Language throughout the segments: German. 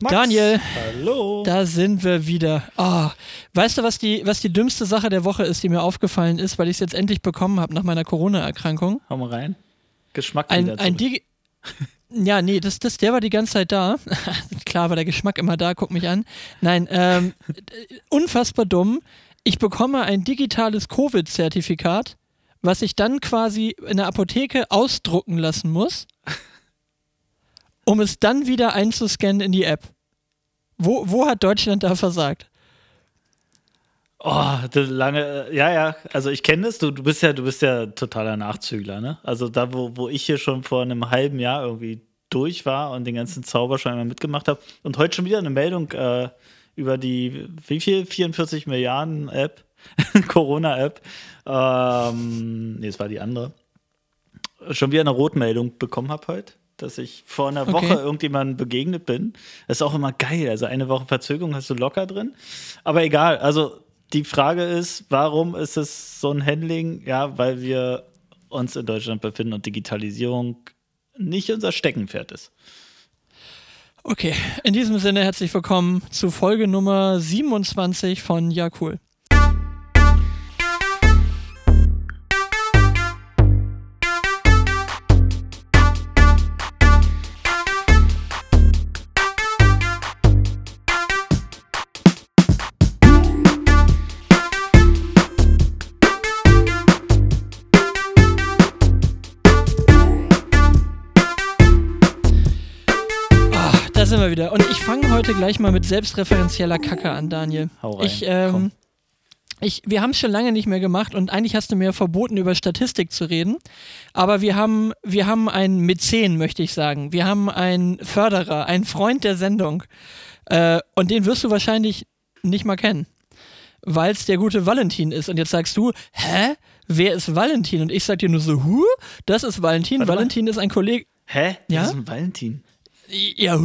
Max. Daniel. Hallo. Da sind wir wieder. Oh, weißt du, was die, was die dümmste Sache der Woche ist, die mir aufgefallen ist, weil ich es jetzt endlich bekommen habe nach meiner Corona-Erkrankung? Hau mal rein. Geschmack Ein, wieder ein. Digi Ja, nee, das, das, der war die ganze Zeit da. Klar war der Geschmack immer da, guck mich an. Nein, ähm, unfassbar dumm. Ich bekomme ein digitales Covid-Zertifikat, was ich dann quasi in der Apotheke ausdrucken lassen muss, um es dann wieder einzuscannen in die App. Wo, wo hat Deutschland da versagt? Oh, lange, ja, ja, also ich kenne das, du, du bist ja, du bist ja totaler Nachzügler, ne? Also da, wo, wo ich hier schon vor einem halben Jahr irgendwie durch war und den ganzen Zauber schon einmal mitgemacht habe und heute schon wieder eine Meldung äh, über die, wie viel? 44 Milliarden App, Corona-App. Ähm, nee, es war die andere. Schon wieder eine Rotmeldung bekommen habe heute, dass ich vor einer Okay. Woche irgendjemandem begegnet bin. Das ist auch immer geil. Also eine Woche Verzögerung hast du locker drin. Aber egal, also die Frage ist, warum ist es so ein Handling? Ja, weil wir uns in Deutschland befinden und Digitalisierung nicht unser Steckenpferd ist. Okay, in diesem Sinne herzlich willkommen zu Folge Nummer 27 von Ja Cool. Heute gleich mal mit selbstreferenzieller Kacke an, Daniel. Hau rein, Ich, ähm, ich, wir haben es schon lange nicht mehr gemacht und eigentlich hast du mir verboten, über Statistik zu reden. Aber wir haben, wir haben einen Mäzen, möchte ich sagen. Wir haben einen Förderer, einen Freund der Sendung. Äh, und den wirst du wahrscheinlich nicht mal kennen. Weil es der gute Valentin ist. Und jetzt sagst du, hä? Wer ist Valentin? Und ich sag dir nur so, huh? Das ist Valentin. Warte mal. Valentin ist ein Kollege. Hä? Ja? Das ist ein Valentin. Ja,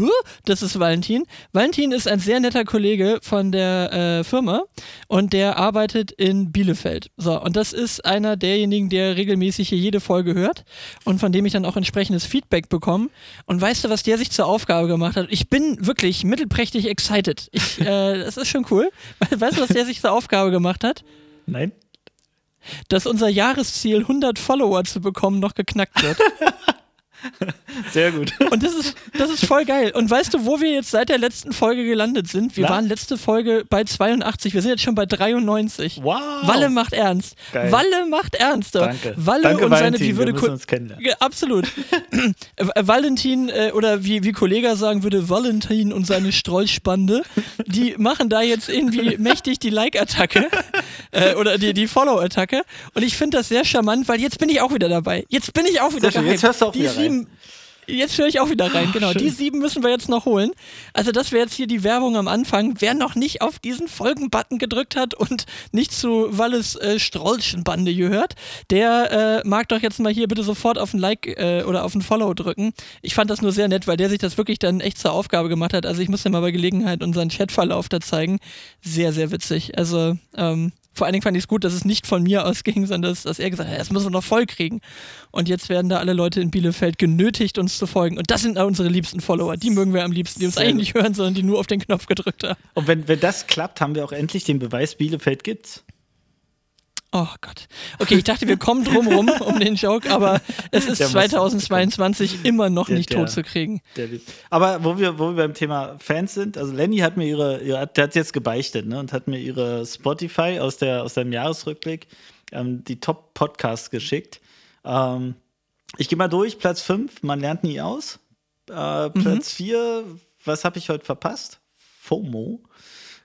das ist Valentin. Valentin ist ein sehr netter Kollege von der äh, Firma und der arbeitet in Bielefeld. So, und das ist einer derjenigen, der regelmäßig hier jede Folge hört und von dem ich dann auch entsprechendes Feedback bekomme. Und weißt du, was der sich zur Aufgabe gemacht hat? Ich bin wirklich mittelprächtig excited. Ich, äh, das ist schon cool. Weißt du, was der sich zur Aufgabe gemacht hat? Nein? Dass unser Jahresziel 100 Follower zu bekommen noch geknackt wird. Sehr gut. Und das ist, das ist voll geil. Und weißt du, wo wir jetzt seit der letzten Folge gelandet sind? Wir Na? waren letzte Folge bei 82, wir sind jetzt schon bei 93. Wow. Walle macht ernst. Geil. Walle macht ernst. Danke. Walle Danke, und seine, wie würde wir uns kennenlernen. Absolut. Äh, Valentin äh, oder wie, wie Kollega sagen würde, Valentin und seine Strollspande, die machen da jetzt irgendwie mächtig die Like-Attacke äh, oder die, die Follow-Attacke. Und ich finde das sehr charmant, weil jetzt bin ich auch wieder dabei. Jetzt bin ich auch wieder gehypt. jetzt hörst du auch die wieder sieben, Jetzt höre ich auch wieder rein, genau. schön. Die sieben müssen wir jetzt noch holen. Also das wäre jetzt hier die Werbung am Anfang. Wer noch nicht auf diesen Folgen-Button gedrückt hat und nicht zu Walles äh, Strollschen-Bande gehört, der äh, mag doch jetzt mal hier bitte sofort auf ein Like äh, oder auf ein Follow drücken. Ich fand das nur sehr nett, weil der sich das wirklich dann echt zur Aufgabe gemacht hat. Also ich muss dir mal bei Gelegenheit unseren Chatverlauf da zeigen. Sehr, sehr witzig. Also ähm, vor allen Dingen fand ich es gut, dass es nicht von mir ausging, sondern dass, dass er gesagt hat, das müssen wir noch voll kriegen. Und jetzt werden da alle Leute in Bielefeld genötigt, uns zu folgen. Und das sind unsere liebsten Follower. Die mögen wir am liebsten, die uns eigentlich nicht hören, sondern die nur auf den Knopf gedrückt haben. Und wenn, wenn das klappt, haben wir auch endlich den Beweis, Bielefeld gibt's. Oh Gott. Okay, ich dachte, wir kommen drum rum um den Joke, aber es ist Der muss- 2022 immer noch Der- nicht der- tot zu kriegen. Der Aber wo wir, wo wir beim Thema Fans sind, also Lenny hat mir ihre, ihre der hat jetzt gebeichtet, ne, und hat mir ihre Spotify aus, der, aus deinem Jahresrückblick ähm, die Top-Podcasts geschickt. Ähm, ich gehe mal durch, Platz 5, man lernt nie aus. Äh, Platz 4, was habe ich heute verpasst? FOMO.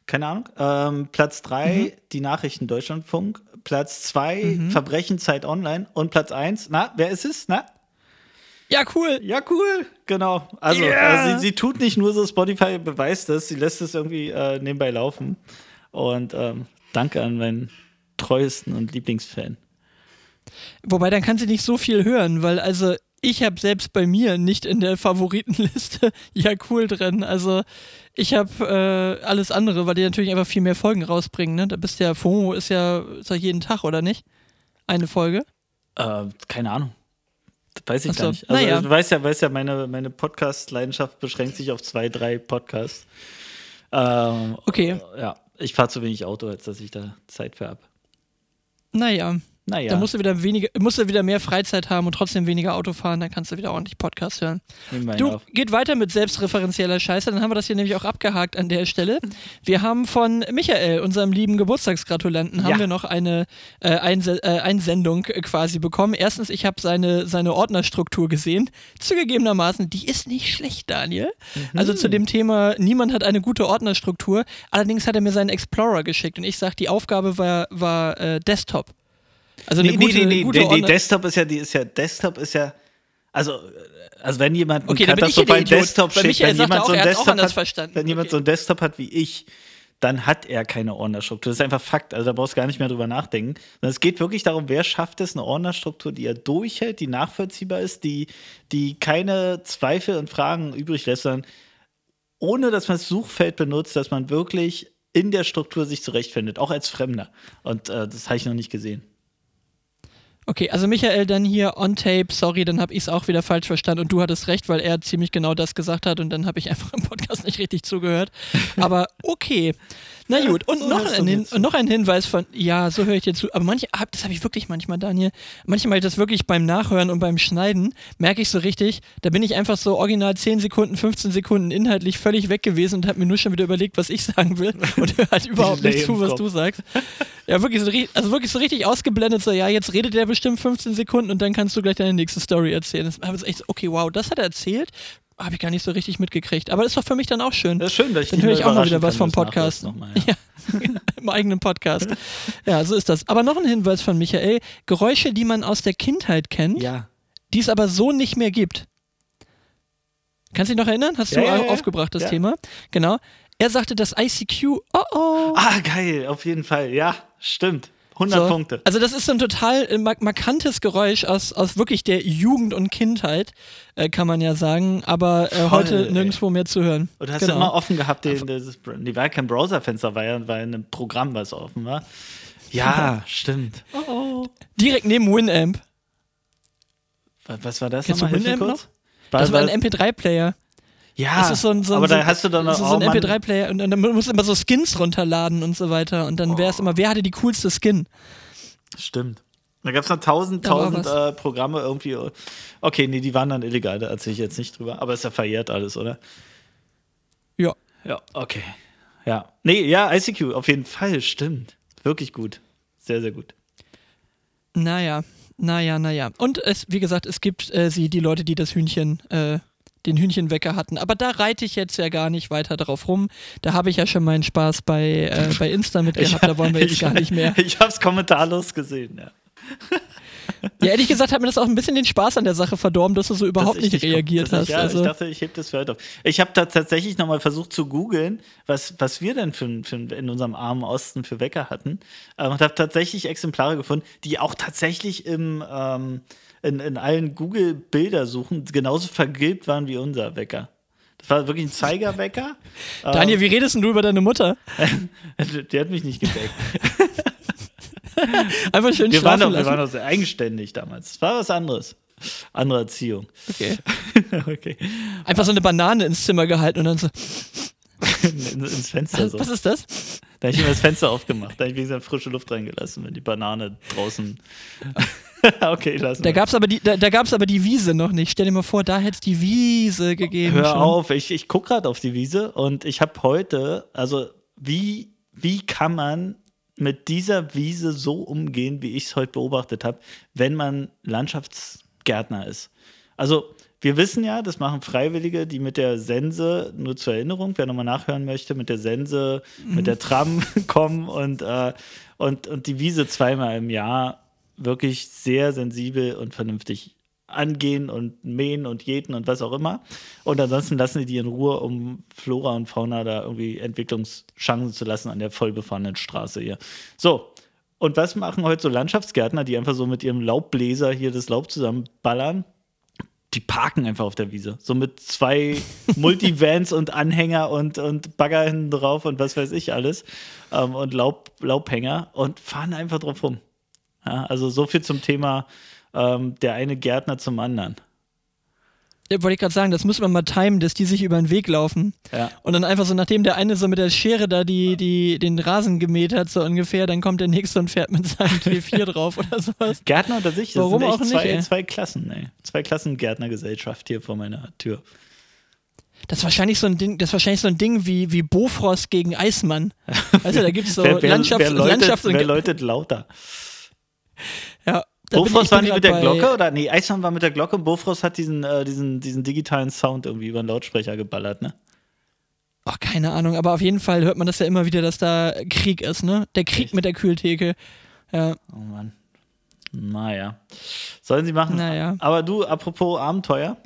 Keine Ahnung. Ähm, Platz 3, die Nachrichten Deutschlandfunk. Platz 2, Verbrechen Zeit Online. Und Platz 1, na, wer ist es? Na? Ja, cool. Ja, cool. Genau. Also, Yeah. äh, sie, sie tut nicht nur so, Spotify beweist das, sie lässt es irgendwie äh, nebenbei laufen. Und ähm, danke an meinen treuesten und Lieblingsfan. Wobei, dann kann sie nicht so viel hören, weil also ich habe selbst bei mir nicht in der Favoritenliste ja cool drin. Also ich habe äh, alles andere, weil die natürlich einfach viel mehr Folgen rausbringen. Ne? Da bist ja, FOMO ist ja, ist ja jeden Tag, oder nicht? Eine Folge. Äh, keine Ahnung. Weiß ich so, gar nicht. Also, naja. du weißt ja, weißt ja meine, meine Podcast-Leidenschaft beschränkt sich auf zwei, drei Podcasts. Ähm, Okay. Ja, ich fahre zu wenig Auto, als dass ich da Zeit für habe. Naja. Naja, Da musst du wieder weniger, musst du wieder mehr Freizeit haben und trotzdem weniger Auto fahren, dann kannst du wieder ordentlich Podcast hören. Du, auf. geht weiter mit selbstreferenzieller Scheiße, dann haben wir das hier nämlich auch abgehakt an der Stelle. Wir haben von Michael, unserem lieben Geburtstagsgratulanten, haben Ja. wir noch eine äh, Einse äh, Einsendung äh, quasi bekommen. Erstens, ich habe seine, seine Ordnerstruktur gesehen. Zugegebenermaßen, die ist nicht schlecht, Daniel. Mhm. Also zu dem Thema, niemand hat eine gute Ordnerstruktur. Allerdings hat er mir seinen Explorer geschickt und ich sag, die Aufgabe war, war äh, Desktop. Also eine Nee, gute, nee, nee, gute nee, nee, Desktop ist ja, die ist ja, Desktop ist ja, also, also wenn jemand Okay, katastrophalen. Desktop Michael wenn jemand auch, so einen Desktop hat, verstanden. wenn jemand so einen Desktop hat wie ich, dann hat er keine Ordnerstruktur. Das ist einfach Fakt. Also da brauchst du gar nicht mehr drüber nachdenken. Sondern es geht wirklich darum, wer schafft es, eine Ordnerstruktur, die er durchhält, die nachvollziehbar ist, die, die keine Zweifel und Fragen übrig lässt, sondern ohne dass man das Suchfeld benutzt, dass man wirklich in der Struktur sich zurechtfindet, auch als Fremder. Und äh, das habe ich noch nicht gesehen. Okay, also Michael dann hier on tape, sorry, dann habe ich es auch wieder falsch verstanden und du hattest recht, weil er ziemlich genau das gesagt hat und dann habe ich einfach im Podcast nicht richtig zugehört. Aber okay. Na gut, und so noch, ein Hin noch ein Hinweis von, ja, so höre ich dir zu, aber manche, hab- das habe ich wirklich manchmal, Daniel, manchmal das wirklich beim Nachhören und beim Schneiden, merke ich so richtig, da bin ich einfach so original 10 Sekunden, 15 Sekunden inhaltlich völlig weg gewesen und habe mir nur schon wieder überlegt, was ich sagen will und höre halt überhaupt nicht zu, was du sagst. Ja, wirklich so, also wirklich so richtig ausgeblendet, so, ja, jetzt redet er bestimmt 15 Sekunden und dann kannst du gleich deine nächste Story erzählen. Das war echt okay, wow, das hat er erzählt. Habe ich gar nicht so richtig mitgekriegt. Aber ist doch für mich dann auch schön. Das ist schön, dass ich Dann höre ich auch mal wieder was vom das Podcast. Nochmal, Ja. Im eigenen Podcast. Ja, so ist das. Aber noch ein Hinweis von Michael: Geräusche, die man aus der Kindheit kennt, ja. die es aber so nicht mehr gibt. Kannst du dich noch erinnern? Hast Ja, du ja, au- ja. aufgebracht, das Ja. Thema? Genau. Er sagte das ICQ, oh oh. Ah, geil, auf jeden Fall. Ja, stimmt. 100 So. Punkte. Also das ist so ein total äh, mark markantes Geräusch aus, aus wirklich der Jugend und Kindheit, äh, kann man ja sagen, aber äh, heute ey. nirgendwo mehr zu hören. Und hast genau. du immer offen gehabt, den, das, die war kein Browserfenster, war ja, war ein Programm, was offen war. Ja, stimmt. Direkt neben Winamp. Was, was war das Kennst du nochmal? Winamp kurz? War, Das war, ein MP3-Player. Ja, Das ist so ein, so ein, aber so da ein- hast du dann das auch ist so ein Mann, MP3-Player und, und dann musst du immer so Skins runterladen und so weiter und dann wäre es immer, wer hatte die coolste Skin? Stimmt. Da gab es noch tausend, tausend äh, Programme irgendwie. Okay, nee, die waren dann illegal, da erzähle ich jetzt nicht drüber. Aber ist ja verjährt alles, oder? Ja. Ja, okay. Ja. Nee, ja, ICQ, auf jeden Fall, stimmt. Wirklich gut. Sehr, sehr gut. Naja, naja, naja. Und es, wie gesagt, es gibt äh, sie, die Leute, die das Hühnchen, äh, den Hühnchenwecker hatten. Aber da reite ich jetzt ja gar nicht weiter drauf rum. Da habe ich ja schon meinen Spaß bei, äh, bei Insta mit gehabt. Da wollen wir jetzt ich, gar nicht mehr. Ich hab's kommentarlos gesehen, ja. Ja, ehrlich gesagt hat mir das auch ein bisschen den Spaß an der Sache verdorben, dass du so überhaupt ich nicht reagiert hast. Ich, ja, also, ich dachte, ich heb das für heute auf. Ich habe da tatsächlich nochmal versucht zu googeln, was, was wir denn für, für in unserem armen Osten für Wecker hatten. Ähm, und habe tatsächlich Exemplare gefunden, die auch tatsächlich im, ähm, in, in allen Google-Bildersuchen genauso vergilbt waren wie unser Wecker. Das war wirklich ein Zeigerwecker. Daniel, wie redest denn du über deine Mutter? Die hat mich nicht geweckt. Einfach schön Wir waren, doch, wir waren doch sehr eigenständig damals. Es war was anderes. Andere Erziehung. okay. okay. Einfach so eine Banane ins Zimmer gehalten und dann so, In, ins Fenster so. was ist das? Da habe ich immer das Fenster aufgemacht. Da habe ich wenigstens frische Luft reingelassen, wenn die Banane draußen. okay, lass Da mal. gab's aber die, da, da gab's aber die Wiese noch nicht. Stell dir mal vor, da hätte es die Wiese gegeben. Hör schon. auf, ich, ich gucke gerade auf die Wiese und ich habe heute, also wie, wie kann man mit dieser Wiese so umgehen, wie ich es heute beobachtet habe, wenn man Landschaftsgärtner ist? Also wir wissen ja, das machen Freiwillige, die mit der Sense, nur zur Erinnerung, wer nochmal nachhören möchte, mit der Sense, mit der Tram kommen und, äh, und, und die Wiese zweimal im Jahr wirklich sehr sensibel und vernünftig angehen und mähen und jäten und was auch immer. Und ansonsten lassen die die in Ruhe, um Flora und Fauna da irgendwie Entwicklungschancen zu lassen an der vollbefahrenen Straße hier. So. Und was machen heute so Landschaftsgärtner, die einfach so mit ihrem Laubbläser hier das Laub zusammenballern? die parken einfach auf der Wiese. So mit zwei Multivans und Anhänger und, und Bagger hinten drauf und was weiß ich alles. Ähm, und Laub, Laubhänger und fahren einfach drauf rum. Ja, also so viel zum Thema ähm, der eine Gärtner zum anderen. Ja, wollte ich gerade sagen, das muss man mal timen, dass die sich über den Weg laufen. Ja. Und dann einfach so, nachdem der eine so mit der Schere da die, die, den Rasen gemäht hat, so ungefähr, dann kommt der nächste und fährt mit seinem T4 drauf oder sowas. Gärtner unter sich, das Warum sind auch nicht, zwei, ey? zwei Klassen, ey. Zwei Klassen Gärtnergesellschaft hier vor meiner Tür. Das ist wahrscheinlich so ein Ding, das ist wahrscheinlich so ein Ding wie, wie Bofrost gegen Eismann. Weißt du, da gibt es so wer, wer, Landschafts-, wer, läutet, Landschafts- und wer läutet lauter? Ja, Bofrost war nicht mit der Glocke oder? Nee, Eismann war mit der Glocke und Bofrost hat diesen, äh, diesen, diesen digitalen Sound irgendwie über den Lautsprecher geballert, ne? Ach, keine Ahnung, aber auf jeden Fall hört man das ja immer wieder, dass da Krieg ist, ne? Der Krieg Echt? mit der Kühltheke. Ja, Oh Mann. Naja. Sollen sie machen. Naja. Aber du, apropos Abenteuer,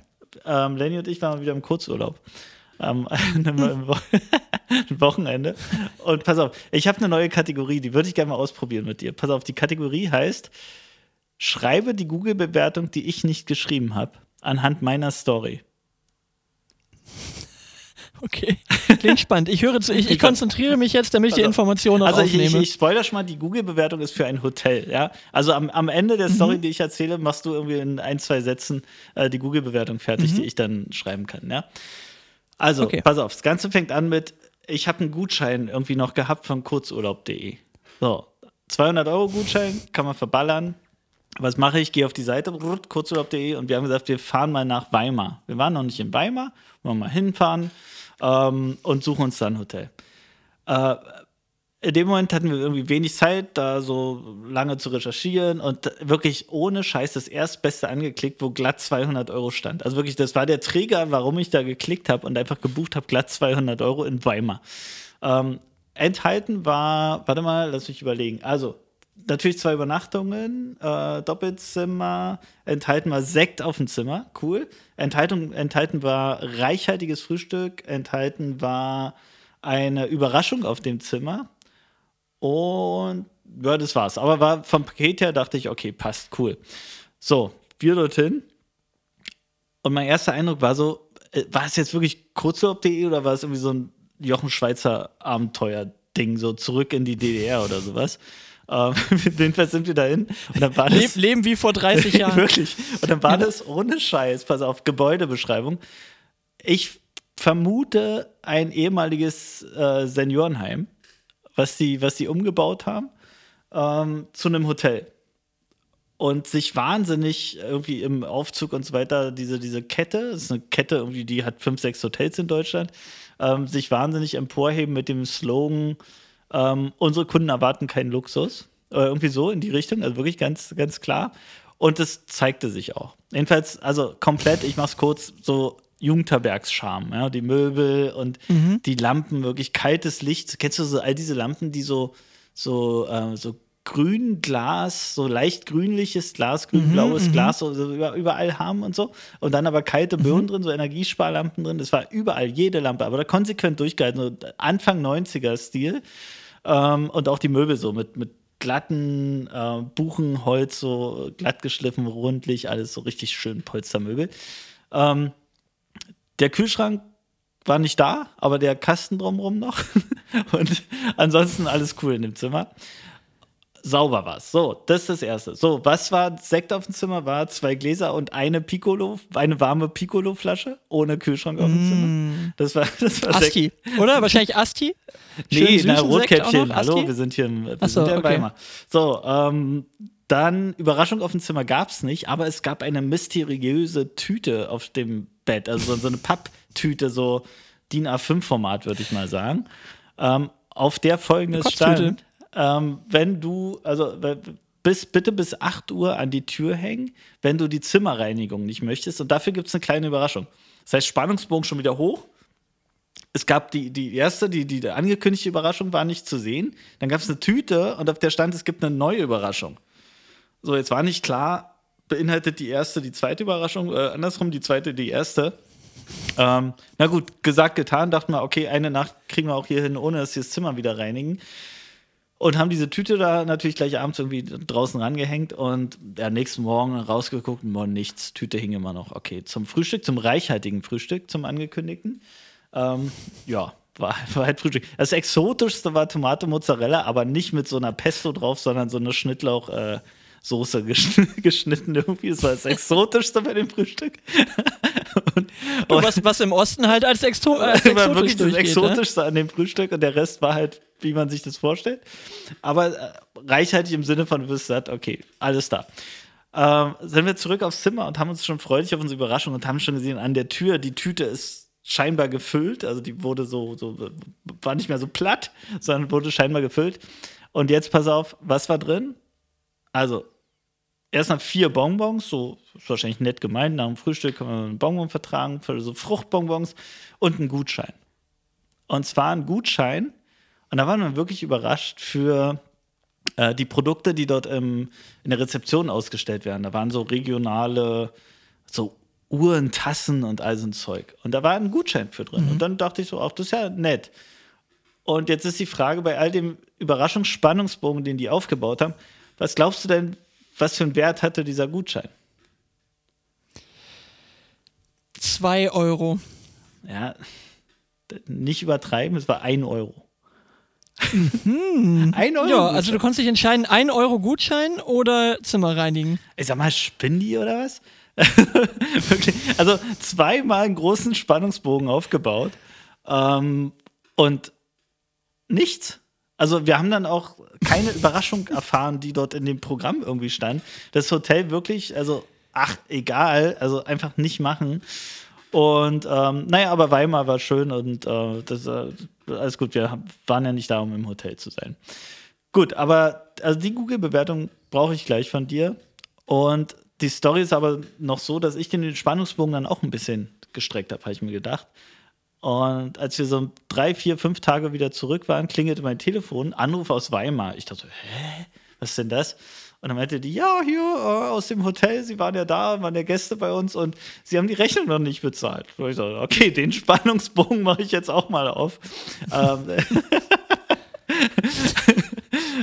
ähm, Lenny und ich waren wieder im Kurzurlaub. Am am Wo- am Wochenende. Und pass auf, ich habe eine neue Kategorie, die würde ich gerne mal ausprobieren mit dir. Pass auf, die Kategorie heißt: Schreibe die Google-Bewertung, die ich nicht geschrieben habe, anhand meiner Story. okay. Klingt spannend. Ich höre zu, ich, ich konzentriere mich jetzt, damit ich die Also- Informationen auch Also ich, ich, aufnehme. spoiler schon mal, die Google-Bewertung ist für ein Hotel, ja. Also am, am Ende der Story, Mhm. die ich erzähle, machst du irgendwie in ein, zwei Sätzen äh, die Google-Bewertung fertig, die ich dann schreiben kann, ja. Also. Okay. pass auf, das Ganze fängt an mit, ich habe einen Gutschein irgendwie noch gehabt von kurzurlaub.de. So, 200 Euro Gutschein, kann man verballern. Was mache ich? Gehe auf die Seite, kurzurlaub.de und wir haben gesagt, wir fahren mal nach Weimar. Wir waren noch nicht in Weimar, wollen mal hinfahren ähm, und suchen uns dann ein Hotel. Äh, in dem Moment hatten wir irgendwie wenig Zeit, da so lange zu recherchieren und wirklich ohne Scheiß das Erstbeste angeklickt, wo glatt 200 Euro stand. Also wirklich, das war der Träger, warum ich da geklickt habe und einfach gebucht habe, glatt 200 Euro in Weimar. Ähm, enthalten war, warte mal, lass mich überlegen. Also, natürlich zwei Übernachtungen, äh, Doppelzimmer, enthalten war Sekt auf dem Zimmer, cool. Enthalten, enthalten war reichhaltiges Frühstück, enthalten war eine Überraschung auf dem Zimmer und ja, das war's. Aber war vom Paket her dachte ich, okay, passt, cool. So, wir dorthin. Und mein erster Eindruck war so, äh, war es jetzt wirklich kurzurlaub.de oder war es irgendwie so ein Jochen Schweizer Abenteuer-Ding, so zurück in die DDR oder sowas? Ähm, jedenfalls sind wir dahin und dann war Leb, das leben wie vor 30 Jahren. Wirklich. Und dann war das ohne Scheiß, pass auf, Gebäudebeschreibung. Ich vermute ein ehemaliges äh, Seniorenheim, was die, was die umgebaut haben, ähm, zu einem Hotel. Und sich wahnsinnig irgendwie im Aufzug und so weiter, diese, diese Kette, das ist eine Kette, irgendwie, die hat fünf, sechs Hotels in Deutschland, ähm, sich wahnsinnig emporheben mit dem Slogan, ähm, unsere Kunden erwarten keinen Luxus. Oder irgendwie so in die Richtung, also wirklich ganz, ganz klar. Und das zeigte sich auch. Jedenfalls, also komplett, ich mach's kurz, so Jugendherbergscharme, ja, die Möbel und die Lampen, wirklich kaltes Licht. Kennst du so all diese Lampen, die so, so, äh, so grün Glas, so leicht grünliches Glas, grün-blaues Glas so, so über- überall haben und so. Und dann aber kalte Birnen drin, so Energiesparlampen drin. Das war überall, jede Lampe, aber da konsequent durchgehalten, so Anfang 90er-Stil. Ähm, und auch die Möbel so mit, mit glatten äh, Buchenholz, so glatt geschliffen, rundlich, alles so richtig schön Polstermöbel. Ähm, der Kühlschrank war nicht da, aber der Kasten drumherum noch. Und ansonsten alles cool in dem Zimmer. Sauber war's. So, das ist das Erste. So, was war Sekt auf dem Zimmer? War zwei Gläser und eine Piccolo, eine warme Piccolo-Flasche ohne Kühlschrank auf dem Zimmer. Das war, das war Sekt. Asti, oder? Wahrscheinlich Asti? Nee, Schön na, Sekt auch Rotkäppchen. Hallo, wir sind hier im, wir sind ja okay. Weimar. So, ähm, dann Überraschung auf dem Zimmer gab es nicht, aber es gab eine mysteriöse Tüte auf dem Bett, also so, eine Papptüte, so DIN A5-Format, würde ich mal sagen, ähm, auf der folgendes stand, ähm, wenn du, also bis, bitte bis 8 Uhr an die Tür hängen, wenn du die Zimmerreinigung nicht möchtest. Und dafür gibt es eine kleine Überraschung. Das heißt, Spannungsbogen schon wieder hoch es gab die, die erste, die, die angekündigte Überraschung war nicht zu sehen. Dann gab es eine Tüte und auf der stand, es gibt eine neue Überraschung. So, jetzt war nicht klar, beinhaltet die erste die zweite Überraschung, äh, andersrum die zweite die erste. Ähm, na gut, gesagt, getan, dachten wir, okay, eine Nacht kriegen wir auch hier hin, ohne dass wir das Zimmer wieder reinigen. Und haben diese Tüte da natürlich gleich abends irgendwie draußen rangehängt und ja, nächsten Morgen rausgeguckt, morgen nichts, Tüte hing immer noch. Okay, zum Frühstück, zum reichhaltigen Frühstück, zum angekündigten. Ähm, ja, war, war halt Frühstück. Das Exotischste war Tomate Mozzarella, aber nicht mit so einer Pesto drauf, sondern so eine Schnittlauch, äh, Soße geschnitten irgendwie. Das war das Exotischste bei dem Frühstück. und, und was, was im Osten halt als, Exo als exotisch war wirklich das ne? Exotischste ne? an dem Frühstück und der Rest war halt, wie man sich das vorstellt. Aber äh, reichhaltig im Sinne von, du bist satt, okay, alles da. Ähm, sind wir zurück aufs Zimmer und haben uns schon freudig auf unsere Überraschung und haben schon gesehen, an der Tür, die Tüte ist scheinbar gefüllt, also die wurde so, so war nicht mehr so platt, sondern wurde scheinbar gefüllt. Und jetzt pass auf, was war drin? Also, erstmal vier Bonbons, so ist wahrscheinlich nett gemeint, nach dem Frühstück kann man einen Bonbon vertragen, für so Fruchtbonbons und einen Gutschein. Und zwar ein Gutschein, und da waren wir wirklich überrascht für äh, die Produkte, die dort im, in der Rezeption ausgestellt werden. Da waren so regionale, so Uhren, Tassen und all so ein Zeug. Und da war ein Gutschein für drin. Mhm. Und dann dachte ich so, ach, das ist ja nett. Und jetzt ist die Frage bei all dem Überraschungsspannungsbogen, den die aufgebaut haben, was glaubst du denn, was für einen Wert hatte dieser Gutschein? Zwei Euro. Ja, nicht übertreiben, es war ein Euro. Mhm. ein Euro. Ja, also du konntest dich entscheiden, ein Euro Gutschein oder Zimmer reinigen. Ich sag mal, spinnen die oder was? Wirklich. Also zweimal einen großen Spannungsbogen aufgebaut ähm, und nichts. Also wir haben dann auch keine Überraschung erfahren, die dort in dem Programm irgendwie stand. Das Hotel wirklich, also ach, egal, also einfach nicht machen. Und ähm, naja, aber Weimar war schön und äh, das äh, alles gut. Wir waren ja nicht da, um im Hotel zu sein. Gut, aber also die Google-Bewertung brauche ich gleich von dir. Und die Story ist aber noch so, dass ich den Spannungsbogen dann auch ein bisschen gestreckt habe, habe ich mir gedacht. Und als wir so drei, vier, fünf Tage wieder zurück waren, klingelte mein Telefon, Anruf aus Weimar. Ich dachte so, hä? Was ist denn das? Und dann meinte die, ja, hier äh, aus dem Hotel, sie waren ja da, waren ja Gäste bei uns und sie haben die Rechnung noch nicht bezahlt. Und ich so, okay, den Spannungsbogen mache ich jetzt auch mal auf. ähm,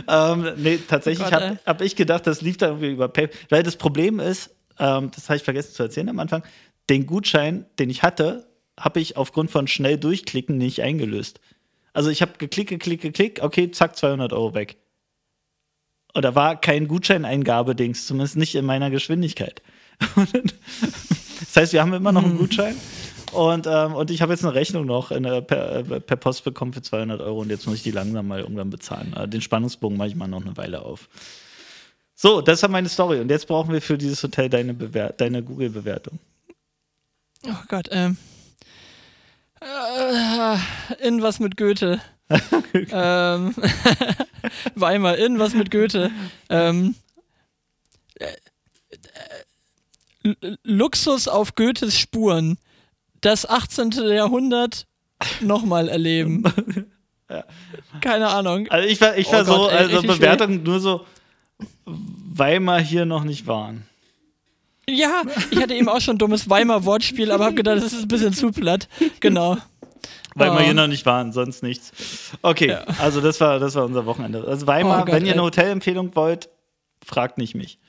ähm, nee, tatsächlich oh habe hab ich gedacht, das lief da irgendwie über PayPal. Weil das Problem ist, ähm, das habe ich vergessen zu erzählen am Anfang, den Gutschein, den ich hatte, habe ich aufgrund von schnell durchklicken nicht eingelöst. Also ich habe geklickt, geklickt, geklickt, okay, zack, 200 Euro weg. Und da war kein Gutscheineingabedings, zumindest nicht in meiner Geschwindigkeit. das heißt, wir haben immer noch einen hm. Gutschein. Und, ähm, und ich habe jetzt eine Rechnung noch äh, per, äh, per, Post bekommen für 200 Euro und jetzt muss ich die langsam mal irgendwann bezahlen. Äh, den Spannungsbogen mache ich mal noch eine Weile auf. So, das war meine Story. Und jetzt brauchen wir für dieses Hotel deine, deine Google-Bewertung. Oh Gott, ähm. Äh, in was mit Goethe. ähm, Weimar, in was mit Goethe. Ähm, äh, äh, Luxus auf Goethes Spuren das 18. Jahrhundert nochmal erleben. ja. Keine Ahnung. Also ich war, ich war oh so, Gott, also Bewertung nur so, Weimar hier noch nicht waren. Ja, ich hatte eben auch schon ein dummes Weimar-Wortspiel, aber habe gedacht, das ist ein bisschen zu platt. Genau. Weil wir hier noch nicht waren, sonst nichts. Okay, ja. also das war, das war unser Wochenende. Also Weimar, oh Gott, wenn ihr eine Hotelempfehlung wollt, fragt nicht mich.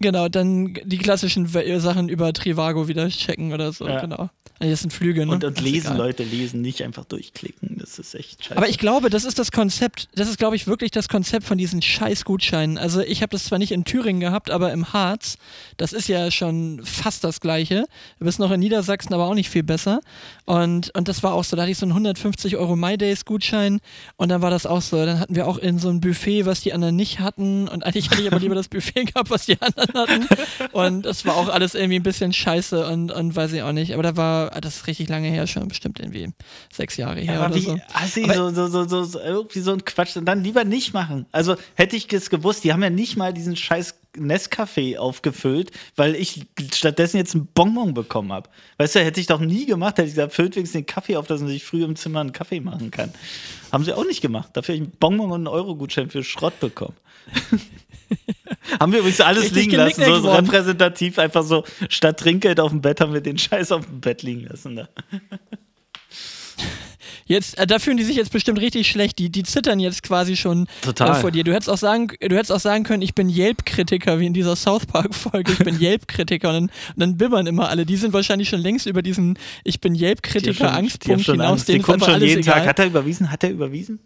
Genau, dann die klassischen Sachen über Trivago wieder checken oder so, ja. genau. Also das sind Flüge, ne? Und, und lesen, Leute lesen, nicht einfach durchklicken. Das ist echt scheiße. Aber ich glaube, das ist das Konzept, das ist, glaube ich, wirklich das Konzept von diesen Scheißgutscheinen. Also ich habe das zwar nicht in Thüringen gehabt, aber im Harz, das ist ja schon fast das Gleiche. Du bist noch in Niedersachsen, aber auch nicht viel besser. Und, und das war auch so, da hatte ich so einen 150 Euro MyDays-Gutschein und dann war das auch so. Dann hatten wir auch in so ein Buffet, was die anderen nicht hatten. Und eigentlich hatte ich aber lieber das Buffet gehabt, was die anderen hatten. Und das war auch alles irgendwie ein bisschen scheiße und, und weiß ich auch nicht. Aber da war, das ist richtig lange her schon, bestimmt irgendwie sechs Jahre her ja, oder wie, so. Assi, aber, so, so, so, so, irgendwie so ein Quatsch. Und dann lieber nicht machen. Also hätte ich es gewusst, die haben ja nicht mal diesen scheiß Nescafé aufgefüllt, weil ich stattdessen jetzt einen Bonbon bekommen habe. Weißt du, hätte ich doch nie gemacht, hätte ich gesagt, füllt wenigstens den Kaffee auf, dass man sich früh im Zimmer einen Kaffee machen kann. Haben sie auch nicht gemacht. Dafür habe ich einen Bonbon und einen Euro-Gutschein für Schrott bekommen. Haben wir übrigens alles Richtig liegen lassen, so, so repräsentativ, einfach so statt Trinkgeld auf dem Bett haben wir den Scheiß auf dem Bett liegen lassen. Da. Jetzt, äh, da fühlen die sich jetzt bestimmt richtig schlecht. Die, die zittern jetzt quasi schon äh, vor dir. Du hättest auch sagen, du hättest auch sagen können, ich bin Yelp-Kritiker, wie in dieser South Park-Folge. Ich bin Yelp-Kritiker. Und, dann, und dann bibbern immer alle. Die sind wahrscheinlich schon längst über diesen Ich bin Yelp-Kritiker Angstpunkt hinaus. Angst. Die kommt schon jeden egal. Tag. Hat er überwiesen? Hat er überwiesen?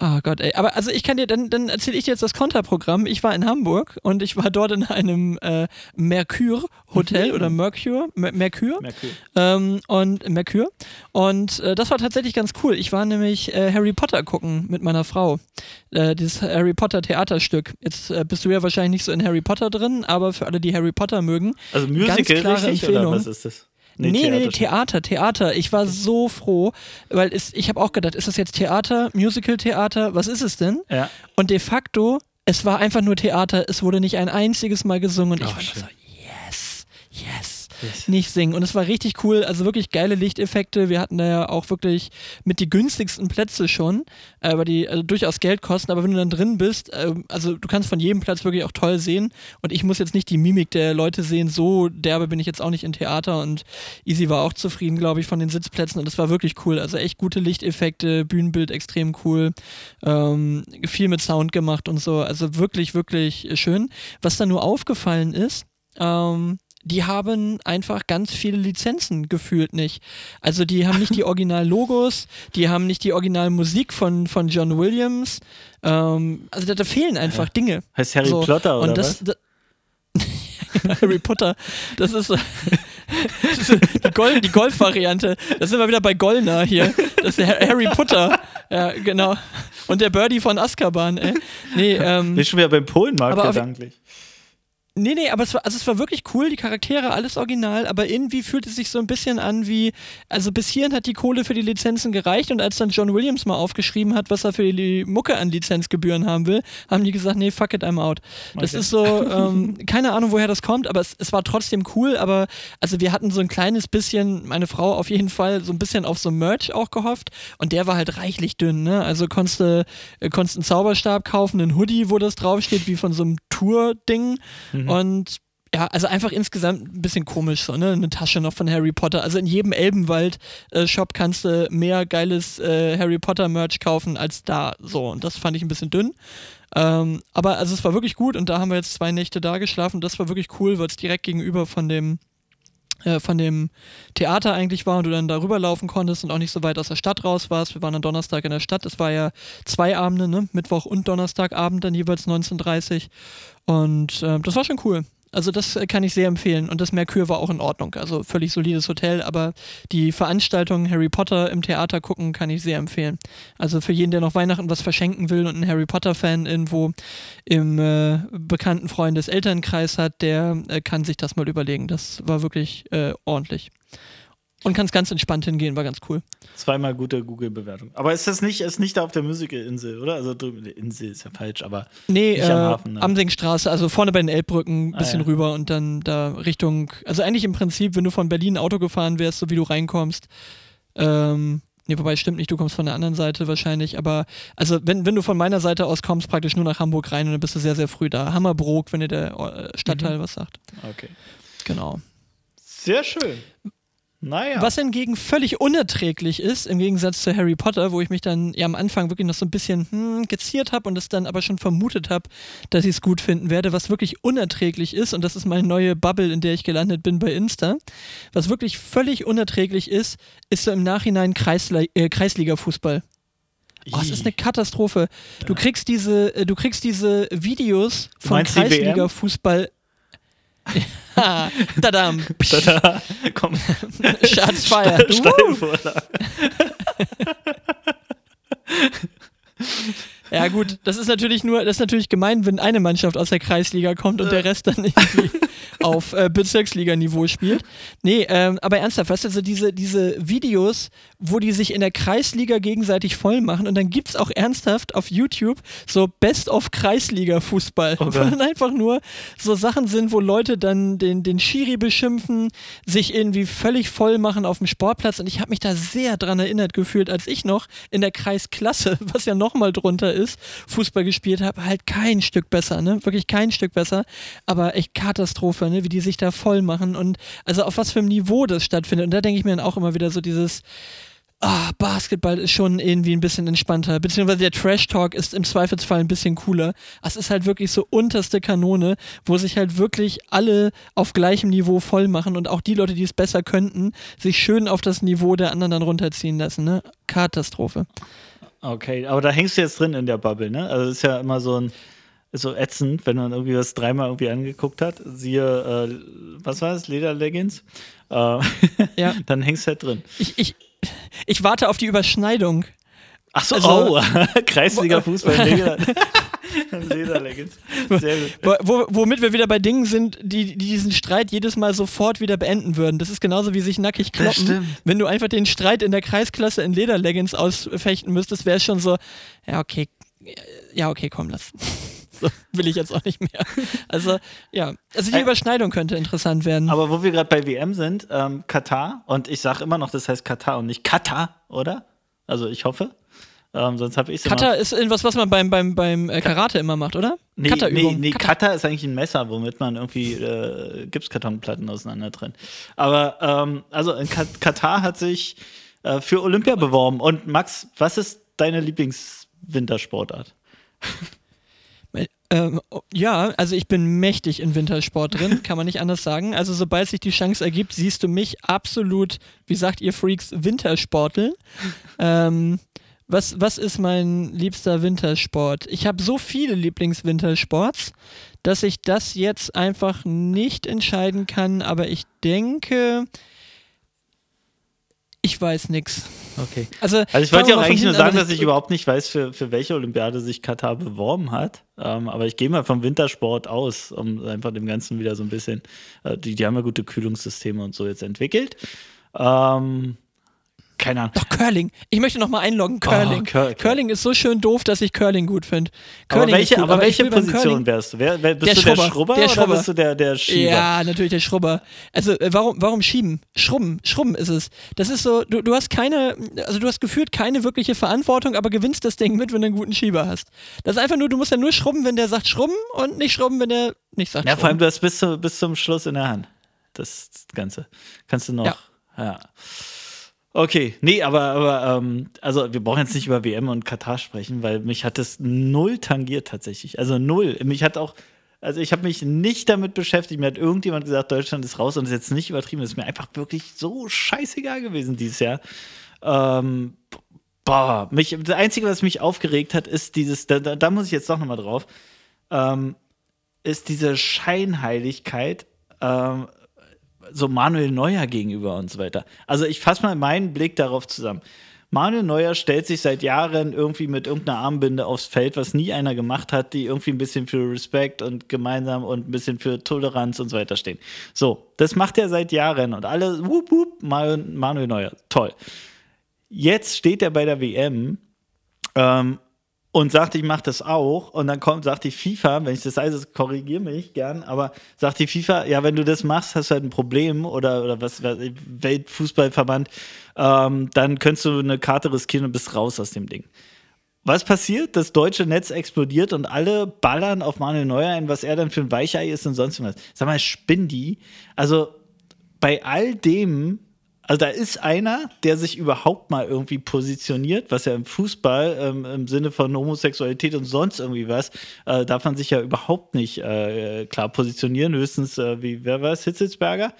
Oh Gott, ey. Aber also ich kann dir, dann, dann erzähle ich dir jetzt das Konterprogramm. Ich war in Hamburg und ich war dort in einem äh, Mercure Hotel oder Mercure, Mer Mercure. Merkur. Ähm, und Mercure. Und äh, das war tatsächlich ganz cool. Ich war nämlich äh, Harry Potter gucken mit meiner Frau. Äh, dieses Harry Potter Theaterstück. Jetzt äh, bist du ja wahrscheinlich nicht so in Harry Potter drin, aber für alle, die Harry Potter mögen. Also Musical klare richtig Empfehlung. was ist das? Nee, nee, nee, Theater. Theater, Theater. Ich war so froh, weil es, ich habe auch gedacht, ist das jetzt Theater, Musical-Theater? Was ist es denn? Ja. Und de facto, es war einfach nur Theater. Es wurde nicht ein einziges Mal gesungen. Und ich Oh, war nur schön. so, yes, yes. Yes. Nicht singen. Und es war richtig cool. Also wirklich geile Lichteffekte. Wir hatten da ja auch wirklich mit die günstigsten Plätze schon, äh, weil die also durchaus Geld kosten. Aber wenn du dann drin bist, äh, also du kannst von jedem Platz wirklich auch toll sehen. Und ich muss jetzt nicht die Mimik der Leute sehen. So derbe bin ich jetzt auch nicht in Theater. Und Easy war auch zufrieden, glaube ich, von den Sitzplätzen. Und das war wirklich cool. Also echt gute Lichteffekte, Bühnenbild extrem cool. Ähm, viel mit Sound gemacht und so. Also wirklich, wirklich schön. Was da nur aufgefallen ist, ähm, die haben einfach ganz viele Lizenzen gefühlt nicht. Also die haben nicht die Original-Logos, die haben nicht die Originalmusik von, von John Williams. Ähm, also da, da fehlen einfach Dinge. Heißt Harry So, Potter oder das, was? da- Harry Potter, das ist, das ist die, Gold, die Golf-Variante. Da sind wir wieder bei Gollner hier. Das ist Harry Potter. Ja, genau. Und der Birdie von Azkaban, ey. Nee, ähm, Bin schon wieder beim Polenmarkt gedanklich. Nee, nee, aber es war, also es war wirklich cool, die Charaktere, alles original, aber irgendwie fühlt es sich so ein bisschen an wie, also bis hierhin hat die Kohle für die Lizenzen gereicht und als dann John Williams mal aufgeschrieben hat, was er für die Mucke an Lizenzgebühren haben will, haben die gesagt, nee, fuck it, I'm out. Das Okay. ist so, ähm, keine Ahnung, woher das kommt, aber es, es war trotzdem cool, aber also wir hatten so ein kleines bisschen, meine Frau auf jeden Fall, so ein bisschen auf so Merch auch gehofft und der war halt reichlich dünn, ne? Also konntest du äh, konntest einen Zauberstab kaufen, einen Hoodie, wo das draufsteht, wie von so einem Tour-Ding und ja, also einfach insgesamt ein bisschen komisch, so, ne? Eine Tasche noch von Harry Potter. Also in jedem Elbenwald-Shop kannst du mehr geiles äh, Harry Potter-Merch kaufen als da. So, und das fand ich ein bisschen dünn. Ähm, aber also es war wirklich gut und da haben wir jetzt zwei Nächte da geschlafen. Das war wirklich cool, weil es direkt gegenüber von dem äh, von dem Theater eigentlich war und du dann darüber laufen konntest und auch nicht so weit aus der Stadt raus warst. Wir waren am Donnerstag in der Stadt. Es war ja zwei Abende, ne? Mittwoch und Donnerstagabend dann jeweils 19.30 Und äh, das war schon cool. Also das äh, kann ich sehr empfehlen. Und das Mercure war auch in Ordnung. Also völlig solides Hotel, aber die Veranstaltung Harry Potter im Theater gucken kann ich sehr empfehlen. Also für jeden, der noch Weihnachten was verschenken will und einen Harry Potter-Fan irgendwo im äh, bekannten Freundes Elternkreis hat, der äh, kann sich das mal überlegen. Das war wirklich äh, ordentlich. Und kannst ganz entspannt hingehen, war ganz cool. Zweimal gute Google-Bewertung. Aber ist das nicht, ist nicht da auf der Musical-Insel, oder? Also drüben- die Insel ist ja falsch, aber Nee, Nicht äh, am Hafen, ne? Amsingstraße, also vorne bei den Elbbrücken, ein Ah, bisschen ja. rüber und dann da Richtung, also eigentlich im Prinzip, wenn du von Berlin Auto gefahren wärst, so wie du reinkommst, ähm, nee, wobei stimmt nicht, du kommst von der anderen Seite wahrscheinlich, aber also wenn, wenn du von meiner Seite aus kommst, praktisch nur nach Hamburg rein und dann bist du sehr, sehr früh da. Hammerbrook, wenn dir der äh, Stadtteil Mhm. was sagt. okay. Genau. Sehr schön. Naja. Was hingegen völlig unerträglich ist, im Gegensatz zu Harry Potter, wo ich mich dann ja am Anfang wirklich noch so ein bisschen hm, geziert habe und es dann aber schon vermutet habe, dass ich es gut finden werde, was wirklich unerträglich ist, und das ist meine neue Bubble, in der ich gelandet bin bei Insta, was wirklich völlig unerträglich ist, ist so im Nachhinein Kreisli äh, Kreisliga-Fußball. Oh, es ist eine Katastrophe. Du kriegst diese, äh, du kriegst diese Videos von? Kreisliga-Fußball. Ja, Tadam. Tada. Komm, Shots fired. Steilvorlage. Ja gut, das ist natürlich nur, das ist natürlich gemein, wenn eine Mannschaft aus der Kreisliga kommt und der Rest dann irgendwie auf äh, Bezirksliga-Niveau spielt. Nee, ähm, aber ernsthaft, weißt du, so diese, diese Videos, wo die sich in der Kreisliga gegenseitig voll machen und dann gibt's auch ernsthaft auf YouTube so Best of Kreisliga-Fußball, Oh wo dann einfach nur so Sachen sind, wo Leute dann den, den Schiri beschimpfen, sich irgendwie völlig voll machen auf dem Sportplatz. Und ich habe mich da sehr dran erinnert gefühlt, als ich noch in der Kreisklasse, was ja nochmal drunter ist, Fußball gespielt habe, halt kein Stück besser, ne? Wirklich kein Stück besser, aber echt Katastrophe, ne? Wie die sich da voll machen und also auf was für einem Niveau das stattfindet. Und da denke ich mir dann auch immer wieder so dieses Ah, Basketball ist schon irgendwie ein bisschen entspannter, beziehungsweise der Trash-Talk ist im Zweifelsfall ein bisschen cooler. Es ist halt wirklich so unterste Kanone, wo sich halt wirklich alle auf gleichem Niveau voll machen und auch die Leute, die es besser könnten, sich schön auf das Niveau der anderen dann runterziehen lassen. Ne? Katastrophe. Okay, aber da hängst du jetzt drin in der Bubble, ne? Also ist ja immer so ein so ätzend, wenn man irgendwie das dreimal irgendwie angeguckt hat. Siehe, äh, was war es, Lederleggings? Äh, ja. Dann hängst du halt drin. Ich, ich, ich warte auf die Überschneidung. Ach so, also, oh, Kreisliga Fußball, Leder. Lederleggings. Sehr gut. Wo, womit wir wieder bei Dingen sind, die, die, diesen Streit jedes Mal sofort wieder beenden würden. Das ist genauso wie sich nackig kloppen. Wenn du einfach den Streit in der Kreisklasse in Lederleggings ausfechten müsstest, wäre es schon so, ja, okay, ja, okay, komm, lass. So will ich jetzt auch nicht mehr. Also, ja. Also die Überschneidung könnte interessant werden. Aber wo wir gerade bei WM sind, ähm, Katar, und ich sage immer noch, das heißt Katar und nicht Katar, oder? Also ich hoffe. Ähm, sonst habe ich Kata ist irgendwas, was man beim, beim, beim äh, Karate immer macht, oder? Nee, nee, nee Kata. Kata. ist eigentlich ein Messer, womit man irgendwie äh, Gipskartonplatten auseinander trennt. Aber ähm, also in Katar hat sich äh, für Olympia beworben. Und Max, was ist deine Lieblingswintersportart? Ähm, ja, also ich bin mächtig in Wintersport drin, kann man nicht anders sagen. Also sobald sich die Chance ergibt, siehst du mich absolut, wie sagt ihr Freaks, Wintersporteln. Ähm, was, was ist mein liebster Wintersport? Ich habe so viele Lieblingswintersports, dass ich das jetzt einfach nicht entscheiden kann, aber ich denke, ich weiß nichts. Okay. Also, also ich wollte ja auch eigentlich nur sagen, dass ich überhaupt nicht weiß, für, für welche Olympiade sich Katar beworben hat. Ähm, aber ich gehe mal vom Wintersport aus, um einfach dem Ganzen wieder so ein bisschen. Äh, die, die haben ja gute Kühlungssysteme und so jetzt entwickelt. Ähm, keine Ahnung. Doch, Curling. Ich möchte noch mal einloggen. Curling. Oh, Cur Curling ist so schön doof, dass ich Curling gut finde. Aber welche, gut, aber aber welche Position wärst du? Wer, wer, bist der du Schrubber, der Schrubber der Schrubber. oder bist du der, der Schieber? Ja, natürlich der Schrubber. Also, äh, warum, warum schieben? Schrubben. Schrubben ist es. Das ist so, du, du hast keine, also du hast gefühlt keine wirkliche Verantwortung, aber gewinnst das Ding mit, wenn du einen guten Schieber hast. Das ist einfach nur, du musst ja nur schrubben, wenn der sagt schrubben und nicht schrubben, wenn der nicht sagt Ja, schrubben. vor allem, du hast bis, zu, bis zum Schluss in der Hand. Das Ganze. Kannst du noch. Ja. ja. Okay, nee, aber, aber ähm, also wir brauchen jetzt nicht über WM und Katar sprechen, weil mich hat das null tangiert tatsächlich. Also null. Mich hat auch, also ich habe mich nicht damit beschäftigt. Mir hat irgendjemand gesagt, Deutschland ist raus und ist jetzt nicht übertrieben. Das ist mir einfach wirklich so scheißegal gewesen dieses Jahr. Ähm, boah, mich, das Einzige, was mich aufgeregt hat, ist dieses, da, da, muss ich jetzt doch nochmal drauf, ähm, ist diese Scheinheiligkeit ähm, so Manuel Neuer gegenüber und so weiter. Also ich fasse mal meinen Blick darauf zusammen. Manuel Neuer stellt sich seit Jahren irgendwie mit irgendeiner Armbinde aufs Feld, was nie einer gemacht hat, die irgendwie ein bisschen für Respekt und gemeinsam und ein bisschen für Toleranz und so weiter stehen. So, das macht er seit Jahren und alle, wup, wup, Manuel Neuer, toll. Jetzt steht er bei der WM ähm, und sagt, ich mache das auch. Und dann kommt, sagt die FIFA, wenn ich das sage, korrigiere mich gern, aber sagt die FIFA, ja, wenn du das machst, hast du halt ein Problem oder, oder was, Weltfußballverband, ähm, dann könntest du eine Karte riskieren und bist raus aus dem Ding. Was passiert? Das deutsche Netz explodiert und alle ballern auf Manuel Neuer ein, was er dann für ein Weichei ist und sonst was. Sag mal, spinn die? Also bei all dem also da ist einer, der sich überhaupt mal irgendwie positioniert, was ja im Fußball ähm, im Sinne von Homosexualität und sonst irgendwie was, äh, darf man sich ja überhaupt nicht äh, klar positionieren. Höchstens, äh, wie, wer war es, Hitzelsberger?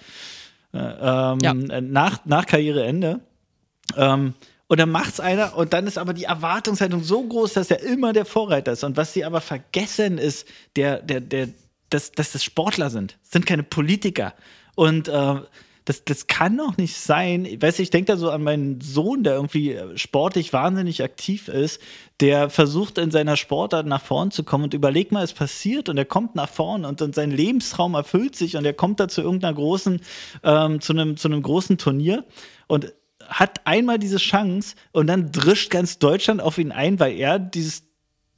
Äh, ähm, ja. nach, nach Karriereende. Ähm, und dann macht's einer und dann ist aber die Erwartungshaltung so groß, dass er immer der Vorreiter ist. Und was sie aber vergessen ist, der, der, der, dass, dass das Sportler sind, das sind keine Politiker. Und äh, das, das kann doch nicht sein. Weißt du, ich denke da so an meinen Sohn, der irgendwie sportlich wahnsinnig aktiv ist, der versucht in seiner Sportart nach vorn zu kommen und überleg mal, es passiert und er kommt nach vorn und, und sein Lebenstraum erfüllt sich und er kommt da zu irgendeiner großen, ähm, zu einem, zu einem großen Turnier und hat einmal diese Chance und dann drischt ganz Deutschland auf ihn ein, weil er dieses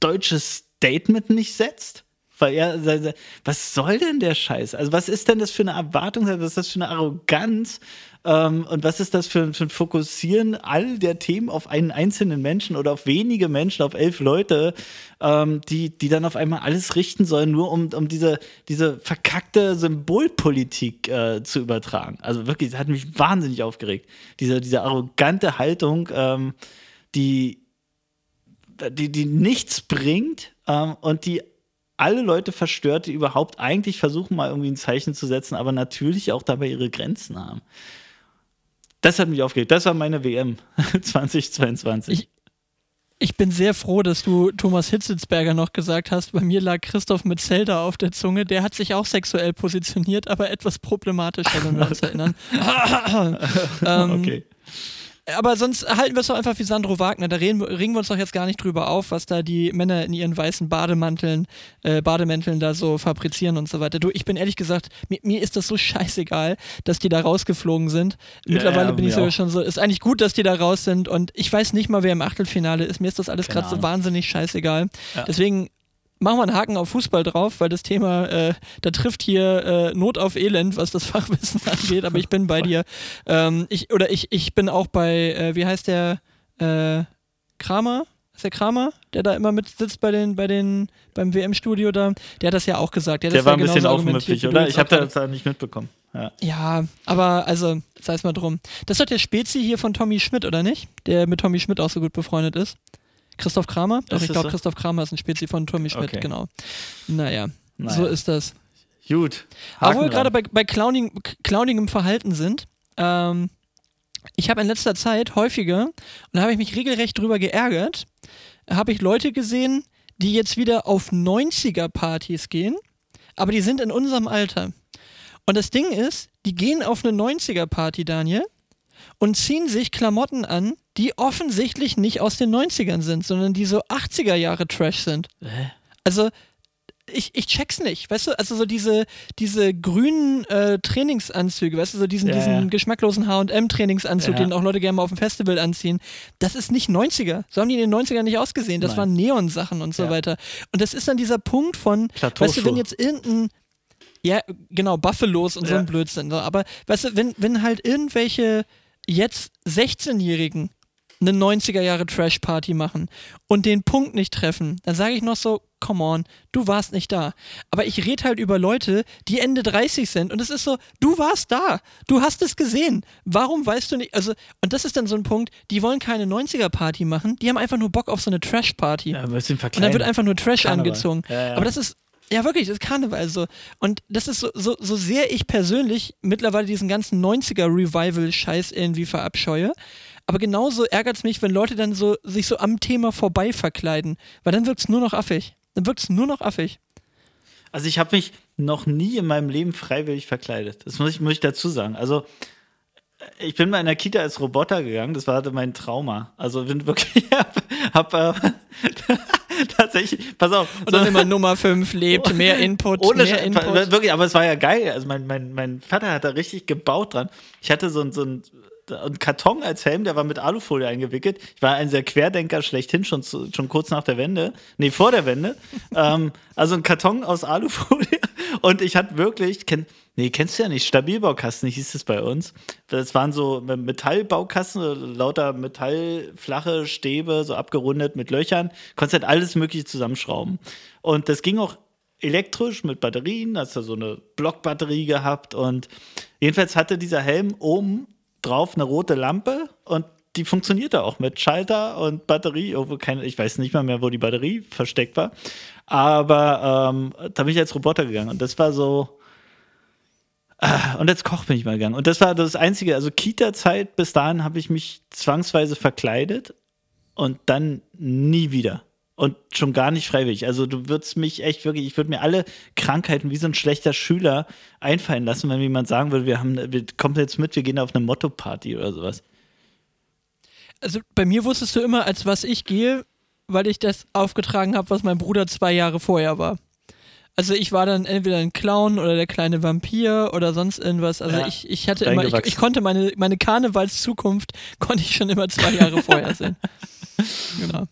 deutsche Statement nicht setzt weil er, was soll denn der Scheiß? Also, was ist denn das für eine Erwartung? Was ist das für eine Arroganz? Ähm, und was ist das für, ein Fokussieren all der Themen auf einen einzelnen Menschen oder auf wenige Menschen, auf elf Leute, ähm, die, die dann auf einmal alles richten sollen, nur um, um diese, diese verkackte Symbolpolitik äh, zu übertragen? Also wirklich, das hat mich wahnsinnig aufgeregt. Diese, diese arrogante Haltung, ähm, die, die, die nichts bringt und die alle Leute verstört, die überhaupt eigentlich versuchen, mal irgendwie ein Zeichen zu setzen, aber natürlich auch dabei ihre Grenzen haben. Das hat mich aufgeregt. Das war meine WM 2022. Ich, Ich bin sehr froh, dass du Thomas Hitzitzberger noch gesagt hast. Bei mir lag Christoph mit Zelda auf der Zunge. Der hat sich auch sexuell positioniert, aber etwas problematischer, wenn wir uns erinnern. ähm, okay. Aber sonst halten wir es doch einfach wie Sandro Wagner. Da reden, regen wir uns doch jetzt gar nicht drüber auf, was da die Männer in ihren weißen Bademanteln, äh, Bademänteln da so fabrizieren und so weiter. Du, ich bin ehrlich gesagt, mir, mir ist das so scheißegal, dass die da rausgeflogen sind. Mittlerweile ja, bin ich sogar schon so, ist eigentlich gut, dass die da raus sind und ich weiß nicht mal, wer im Achtelfinale ist. Mir ist das alles gerade so wahnsinnig scheißegal. Ja. Deswegen machen wir einen Haken auf Fußball drauf, weil das Thema, äh, da trifft hier äh, Not auf Elend, was das Fachwissen angeht, aber ich bin bei dir. Ähm, ich, oder ich, ich bin auch bei, äh, wie heißt der, äh, Kramer? Ist der Kramer, der da immer mit sitzt bei den, bei den, beim WM-Studio da? Der hat das ja auch gesagt. Der, der war ein bisschen aufmüpfig, oder? Ich habe das da nicht mitbekommen. Ja. ja, aber also, sei es mal drum. Das ist doch der Spezi hier von Tommy Schmidt, oder nicht? Der mit Tommy Schmidt auch so gut befreundet ist. Christoph Kramer? Doch, ich glaube, so? Christoph Kramer ist ein Spezi von Tommy Schmidt, okay. genau. Naja, naja, so ist das. Gut. Aber wo wir gerade bei, bei clowning, clowningem Verhalten sind, ähm, ich habe in letzter Zeit häufiger, und da habe ich mich regelrecht drüber geärgert, habe ich Leute gesehen, die jetzt wieder auf 90er-Partys gehen, aber die sind in unserem Alter. Und das Ding ist, die gehen auf eine 90er-Party, Daniel, und ziehen sich Klamotten an, die offensichtlich nicht aus den 90ern sind, sondern die so 80er Jahre Trash sind. Hä? Also, ich, ich check's nicht, weißt du, also so diese, diese grünen äh, Trainingsanzüge, weißt du, so diesen, ja, diesen ja. geschmacklosen HM-Trainingsanzug, ja. den auch Leute gerne mal auf dem Festival anziehen, das ist nicht 90er. So haben die in den 90ern nicht ausgesehen. Das Nein. waren Neon-Sachen und so weiter. Und das ist dann dieser Punkt von, weißt du, wenn jetzt irgendein ja, genau, Buffalos und so ein Blödsinn. Aber weißt du, wenn, wenn halt irgendwelche jetzt 16-Jährigen eine 90er Jahre Trash Party machen und den Punkt nicht treffen, dann sage ich noch so, come on, du warst nicht da. Aber ich rede halt über Leute, die Ende 30 sind und es ist so, du warst da, du hast es gesehen. Warum weißt du nicht, also und das ist dann so ein Punkt, die wollen keine 90er Party machen, die haben einfach nur Bock auf so eine Trash Party. Ja, aber sind und dann wird einfach nur Trash Karneval. angezogen. Ja, ja. Aber das ist ja, wirklich, das ist Karneval so. Und das ist so, so, so sehr ich persönlich mittlerweile diesen ganzen 90er-Revival-Scheiß irgendwie verabscheue. Aber genauso ärgert es mich, wenn Leute dann so sich so am Thema vorbei verkleiden. Weil dann wirkt es nur noch affig. Dann wirkt es nur noch affig. Also ich habe mich noch nie in meinem Leben freiwillig verkleidet. Das muss ich, muss ich dazu sagen. Also ich bin mal in der Kita als Roboter gegangen, das war mein Trauma. Also bin wirklich, hab, hab äh, tatsächlich, pass auf. Und dann immer Nummer 5 lebt, mehr Input, ohne mehr Input. Wirklich, aber es war ja geil. Also mein, mein, mein Vater hat da richtig gebaut dran. Ich hatte so ein, so ein ein Karton als Helm, der war mit Alufolie eingewickelt. Ich war ein sehr Querdenker schlechthin, schon, zu, schon kurz nach der Wende. Nee, vor der Wende. ähm, also ein Karton aus Alufolie. Und ich hatte wirklich, kenn, nee, kennst du ja nicht, Stabilbaukasten hieß es bei uns. Das waren so Metallbaukasten, lauter metallflache Stäbe, so abgerundet mit Löchern. Konntest halt alles Mögliche zusammenschrauben. Und das ging auch elektrisch mit Batterien, hast du so eine Blockbatterie gehabt und jedenfalls hatte dieser Helm oben drauf eine rote Lampe und die funktionierte auch mit Schalter und Batterie. Irgendwo keine, ich weiß nicht mal mehr, wo die Batterie versteckt war. Aber ähm, da bin ich als Roboter gegangen und das war so. Ah, und als Koch bin ich mal gegangen. Und das war das Einzige. Also Kita-Zeit, bis dahin habe ich mich zwangsweise verkleidet und dann nie wieder. Und schon gar nicht freiwillig. Also du würdest mich echt wirklich, ich würde mir alle Krankheiten wie so ein schlechter Schüler einfallen lassen, wenn jemand sagen würde, wir haben, wir kommen jetzt mit, wir gehen auf eine Motto-Party oder sowas. Also bei mir wusstest du immer, als was ich gehe, weil ich das aufgetragen habe, was mein Bruder zwei Jahre vorher war. Also ich war dann entweder ein Clown oder der kleine Vampir oder sonst irgendwas. Also ja, ich, ich hatte immer, ich, ich, konnte meine, meine Karnevalszukunft konnte ich schon immer zwei Jahre vorher sehen. Genau.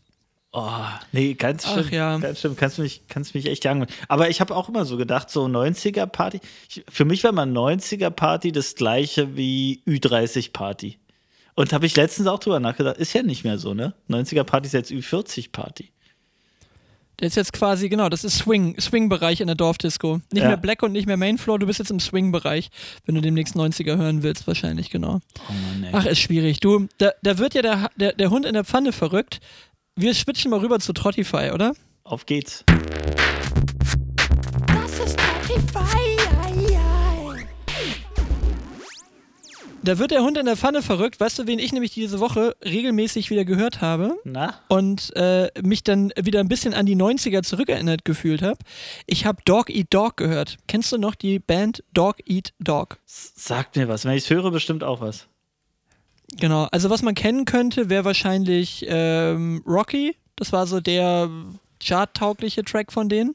Oh, nee, ganz schlimm. Ach, ja. Ganz schlimm. Kannst mich, kannst mich echt jagen. Aber ich habe auch immer so gedacht, so 90er-Party. Für mich war mal 90er-Party das gleiche wie Ü30-Party. Und habe ich letztens auch drüber nachgedacht, ist ja nicht mehr so, ne? 90er-Party ist jetzt Ü40-Party. Der ist jetzt quasi, genau, das ist Swing, Swing-Bereich in der Dorfdisco. Nicht ja. mehr Black und nicht mehr Mainfloor, du bist jetzt im Swing-Bereich, wenn du demnächst 90er hören willst, wahrscheinlich, genau. Oh Mann, Ach, ist schwierig. Du, da, da wird ja der, der, der Hund in der Pfanne verrückt, wir switchen mal rüber zu Trottify, oder? Auf geht's. Das ist Trottify. Da wird der Hund in der Pfanne verrückt. Weißt du, wen ich nämlich diese Woche regelmäßig wieder gehört habe? Na? Und äh, mich dann wieder ein bisschen an die 90er zurückerinnert gefühlt habe. Ich habe Dog Eat Dog gehört. Kennst du noch die Band Dog Eat Dog? Sagt mir was. Wenn ich es höre, bestimmt auch was. Genau. Also, was man kennen könnte, wäre wahrscheinlich ähm, Rocky. Das war so der charttaugliche Track von denen.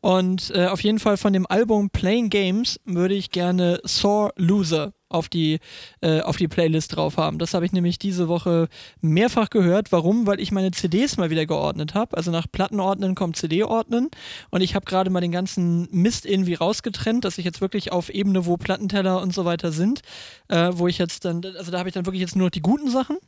Und äh, auf jeden Fall von dem Album Playing Games würde ich gerne Sore Loser auf die, äh, auf die Playlist drauf haben. Das habe ich nämlich diese Woche mehrfach gehört. Warum? Weil ich meine CDs mal wieder geordnet habe. Also nach Plattenordnen kommt CD-Ordnen. Und ich habe gerade mal den ganzen Mist irgendwie rausgetrennt, dass ich jetzt wirklich auf Ebene, wo Plattenteller und so weiter sind, äh, wo ich jetzt dann, also da habe ich dann wirklich jetzt nur noch die guten Sachen.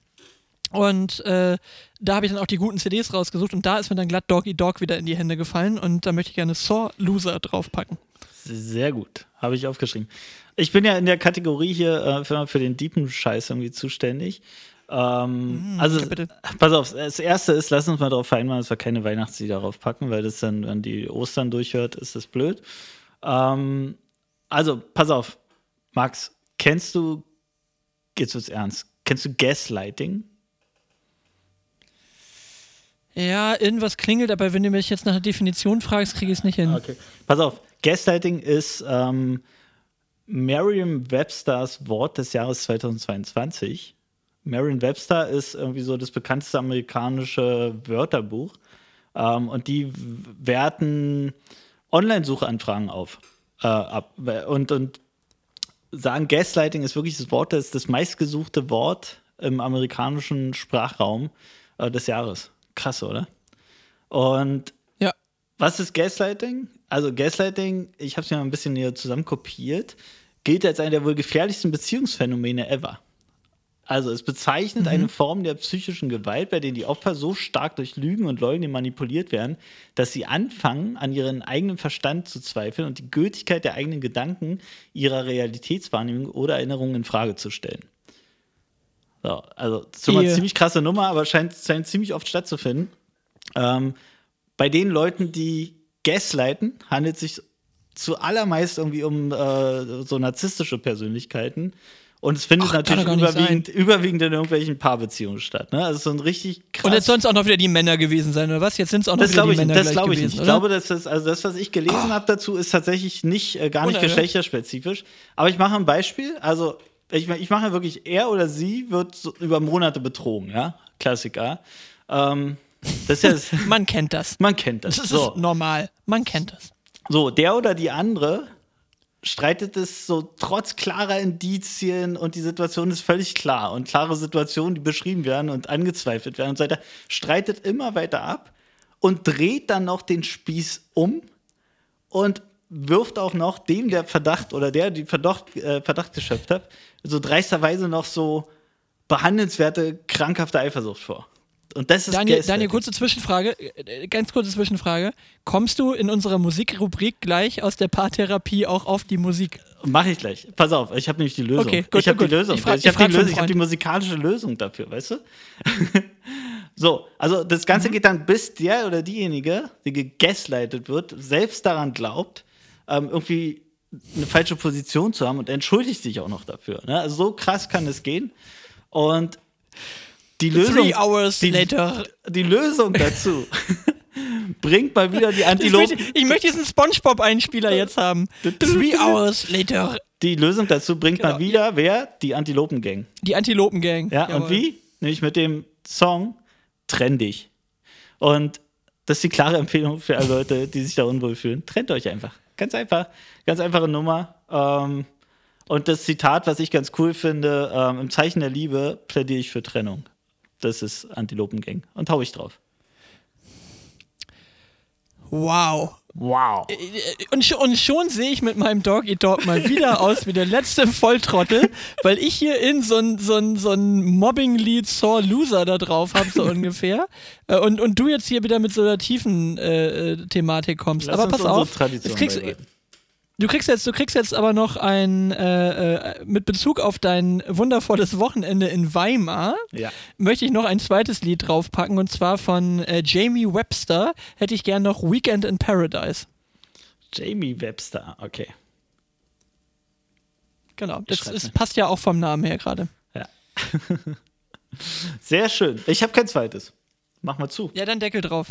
Und äh, da habe ich dann auch die guten CDs rausgesucht und da ist mir dann glatt Doggy Dog wieder in die Hände gefallen und da möchte ich gerne Saw Loser draufpacken. Sehr gut, habe ich aufgeschrieben. Ich bin ja in der Kategorie hier äh, für, für, den deepen Scheiß irgendwie zuständig. Ähm, mm, also, ja, pass auf, das erste ist, lass uns mal darauf vereinbaren, dass wir keine Weihnachtslieder darauf packen, weil das dann, wenn die Ostern durchhört, ist das blöd. Ähm, also, pass auf, Max, kennst du, jetzt wird's ernst, kennst du Gaslighting? Ja, irgendwas klingelt, aber wenn du mich jetzt nach der Definition fragst, kriege ich es nicht hin. Okay. Pass auf, Gaslighting ist ähm, Merriam-Websters Wort des Jahres 2022. Merriam-Webster ist irgendwie so das bekannteste amerikanische Wörterbuch. Ähm, und die werten Online-Suchanfragen auf. Äh, ab. Und, und sagen, Gaslighting ist wirklich das Wort, das, das meistgesuchte Wort im amerikanischen Sprachraum äh, des Jahres. Krass, oder? Und ja. was ist Gaslighting? Also Gaslighting, ich habe es mir mal ein bisschen hier zusammen kopiert, gilt als einer der wohl gefährlichsten Beziehungsphänomene ever. Also es bezeichnet mhm. eine Form der psychischen Gewalt, bei der die Opfer so stark durch Lügen und Leugnen manipuliert werden, dass sie anfangen, an ihren eigenen Verstand zu zweifeln und die Gültigkeit der eigenen Gedanken, ihrer Realitätswahrnehmung oder Erinnerungen in Frage zu stellen. So, also, das ist schon mal eine ziemlich krasse Nummer, aber scheint, scheint ziemlich oft stattzufinden. Ähm, bei den Leuten, die gaslighten, handelt sich zuallermeist irgendwie um äh, so narzisstische Persönlichkeiten. Und es findet Ach, natürlich überwiegend, überwiegend in irgendwelchen Paarbeziehungen statt. Ne? Also so ein richtig krass. Und jetzt sollen es auch noch wieder die Männer gewesen sein, oder was? Jetzt sind es auch noch das wieder die ich, Männer Das glaube ich gewesen, nicht. Oder? Ich glaube, dass das, also das, was ich gelesen oh. habe dazu, ist tatsächlich nicht, äh, gar nicht Unerhört. geschlechterspezifisch. Aber ich mache ein Beispiel. Also ich, ich mache wirklich, er oder sie wird so über Monate betrogen, ja? Klassiker. Ähm, das ist ja, man kennt das. Man kennt das. Das ist so. normal. Man kennt das. So, der oder die andere streitet es so trotz klarer Indizien und die Situation ist völlig klar und klare Situationen, die beschrieben werden und angezweifelt werden und so weiter, streitet immer weiter ab und dreht dann noch den Spieß um und wirft auch noch dem, der Verdacht oder der, die Verdacht, äh, Verdacht geschöpft hat, so dreisterweise noch so behandelnswerte, krankhafte Eifersucht vor. Und das ist Daniel, Daniel, kurze Zwischenfrage, äh, ganz kurze Zwischenfrage. Kommst du in unserer Musikrubrik gleich aus der Paartherapie auch auf die Musik? Mach ich gleich. Pass auf, ich habe nämlich die Lösung. Okay, gut, ich habe die Lösung. Ich, ich habe die, hab die, musikalische Lösung dafür, weißt du? so, also das Ganze mhm. geht dann, bis der oder diejenige, die gegaslightet wird, selbst daran glaubt, ähm, irgendwie eine falsche Position zu haben und entschuldigt sich auch noch dafür. Ne? Also so krass kann es gehen. Und die Lösung, die, die, Lösung dazu bringt mal wieder die Antilopen. Ich möchte, ich möchte diesen SpongeBob-Einspieler jetzt haben. Three hours later. Die Lösung dazu bringt genau. mal wieder wer? Die Antilopen-Gang. Die Antilopen-Gang. Ja, Jawohl. und wie? Nämlich mit dem Song Trenn dich. Und das ist die klare Empfehlung für alle Leute, die sich da unwohl fühlen. Trennt euch einfach. Ganz einfach. Ganz einfache Nummer. Ähm, und das Zitat, was ich ganz cool finde, ähm, im Zeichen der Liebe plädiere ich für Trennung. Das ist Antilopengang. Und hau ich drauf. Wow. Wow. Und, schon, und schon sehe ich mit meinem Dog Eat Dog mal wieder aus wie der letzte Volltrottel, weil ich hier in so ein, so ein, so ein Mobbing-Lied Saw Loser da drauf habe, so ungefähr. Äh, und, und du jetzt hier wieder mit so einer tiefen äh, äh Thematik kommst. Lass Aber pass auf. Tradition kriegst, Du kriegst jetzt, du kriegst jetzt aber noch ein, äh, äh, mit Bezug auf dein wundervolles Wochenende in Weimar, ja. möchte ich noch ein zweites Lied draufpacken und zwar von äh, Jamie Webster. Hätte ich gern noch Weekend in Paradise. Jamie Webster, okay. Genau, das ist, passt ja auch vom Namen her gerade. Ja. Sehr schön. Ich habe kein zweites. Mach mal zu. Ja, dann Deckel drauf.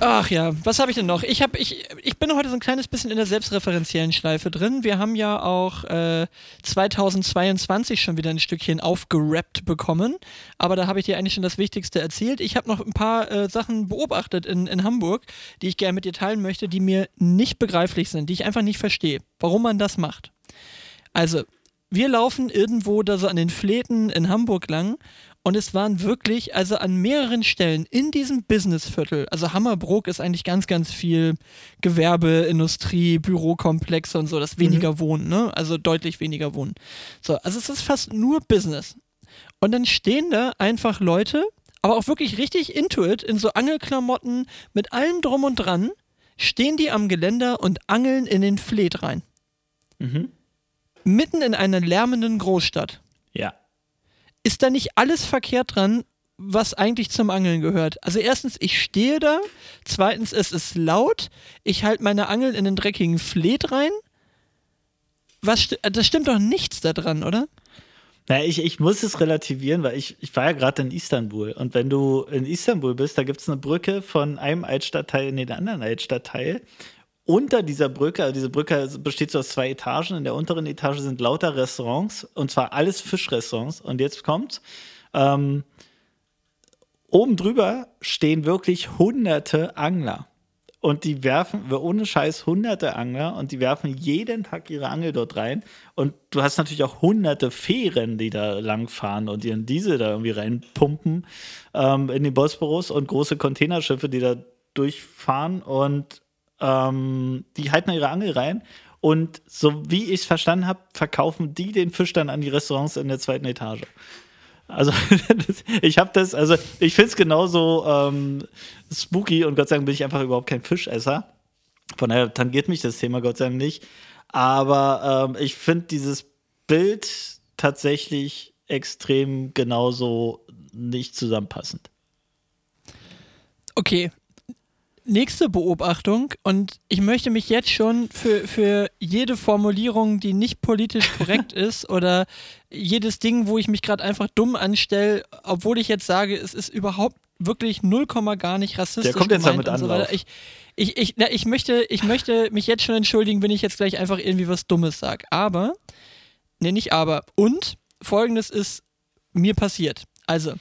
Ach ja, was habe ich denn noch? Ich, hab, ich, ich bin heute so ein kleines bisschen in der selbstreferenziellen Schleife drin. Wir haben ja auch äh, 2022 schon wieder ein Stückchen aufgerappt bekommen, aber da habe ich dir eigentlich schon das Wichtigste erzählt. Ich habe noch ein paar äh, Sachen beobachtet in, in Hamburg, die ich gerne mit dir teilen möchte, die mir nicht begreiflich sind, die ich einfach nicht verstehe, warum man das macht. Also, wir laufen irgendwo da so an den Fläten in Hamburg lang und es waren wirklich, also an mehreren Stellen in diesem Businessviertel, also Hammerbrook ist eigentlich ganz, ganz viel Gewerbe, Industrie, Bürokomplexe und so, das weniger mhm. Wohnen, ne? Also deutlich weniger Wohnen. So, also es ist fast nur Business. Und dann stehen da einfach Leute, aber auch wirklich richtig intuit, in so Angelklamotten, mit allem drum und dran, stehen die am Geländer und angeln in den Fleet rein. Mhm. Mitten in einer lärmenden Großstadt. Ja ist da nicht alles verkehrt dran, was eigentlich zum Angeln gehört. Also erstens, ich stehe da, zweitens, es ist laut, ich halte meine Angel in den dreckigen Fleet rein. Was, das stimmt doch nichts daran, oder? Naja, ich, ich muss es relativieren, weil ich, ich war ja gerade in Istanbul. Und wenn du in Istanbul bist, da gibt es eine Brücke von einem Altstadtteil in den anderen Altstadtteil unter dieser Brücke, also diese Brücke besteht so aus zwei Etagen. In der unteren Etage sind lauter Restaurants und zwar alles Fischrestaurants. Und jetzt kommt, ähm, oben drüber stehen wirklich hunderte Angler. Und die werfen, ohne Scheiß, hunderte Angler und die werfen jeden Tag ihre Angel dort rein. Und du hast natürlich auch hunderte Fähren, die da langfahren und ihren Diesel da irgendwie reinpumpen ähm, in den Bosporus und große Containerschiffe, die da durchfahren. Und ähm, die halten ihre Angel rein und so wie ich es verstanden habe, verkaufen die den Fisch dann an die Restaurants in der zweiten Etage. Also ich habe das, also ich finde es genauso ähm, spooky und Gott sei Dank bin ich einfach überhaupt kein Fischesser. Von daher tangiert mich das Thema Gott sei Dank nicht. Aber ähm, ich finde dieses Bild tatsächlich extrem genauso nicht zusammenpassend. Okay, nächste Beobachtung und ich möchte mich jetzt schon für, für jede Formulierung, die nicht politisch korrekt ist oder jedes Ding, wo ich mich gerade einfach dumm anstelle, obwohl ich jetzt sage, es ist überhaupt wirklich 0, gar nicht rassistisch. Der kommt jetzt damit an. So ich, ich, ich, na, ich, möchte, ich möchte mich jetzt schon entschuldigen, wenn ich jetzt gleich einfach irgendwie was Dummes sage. Aber, ne, nicht aber. Und folgendes ist mir passiert. Also,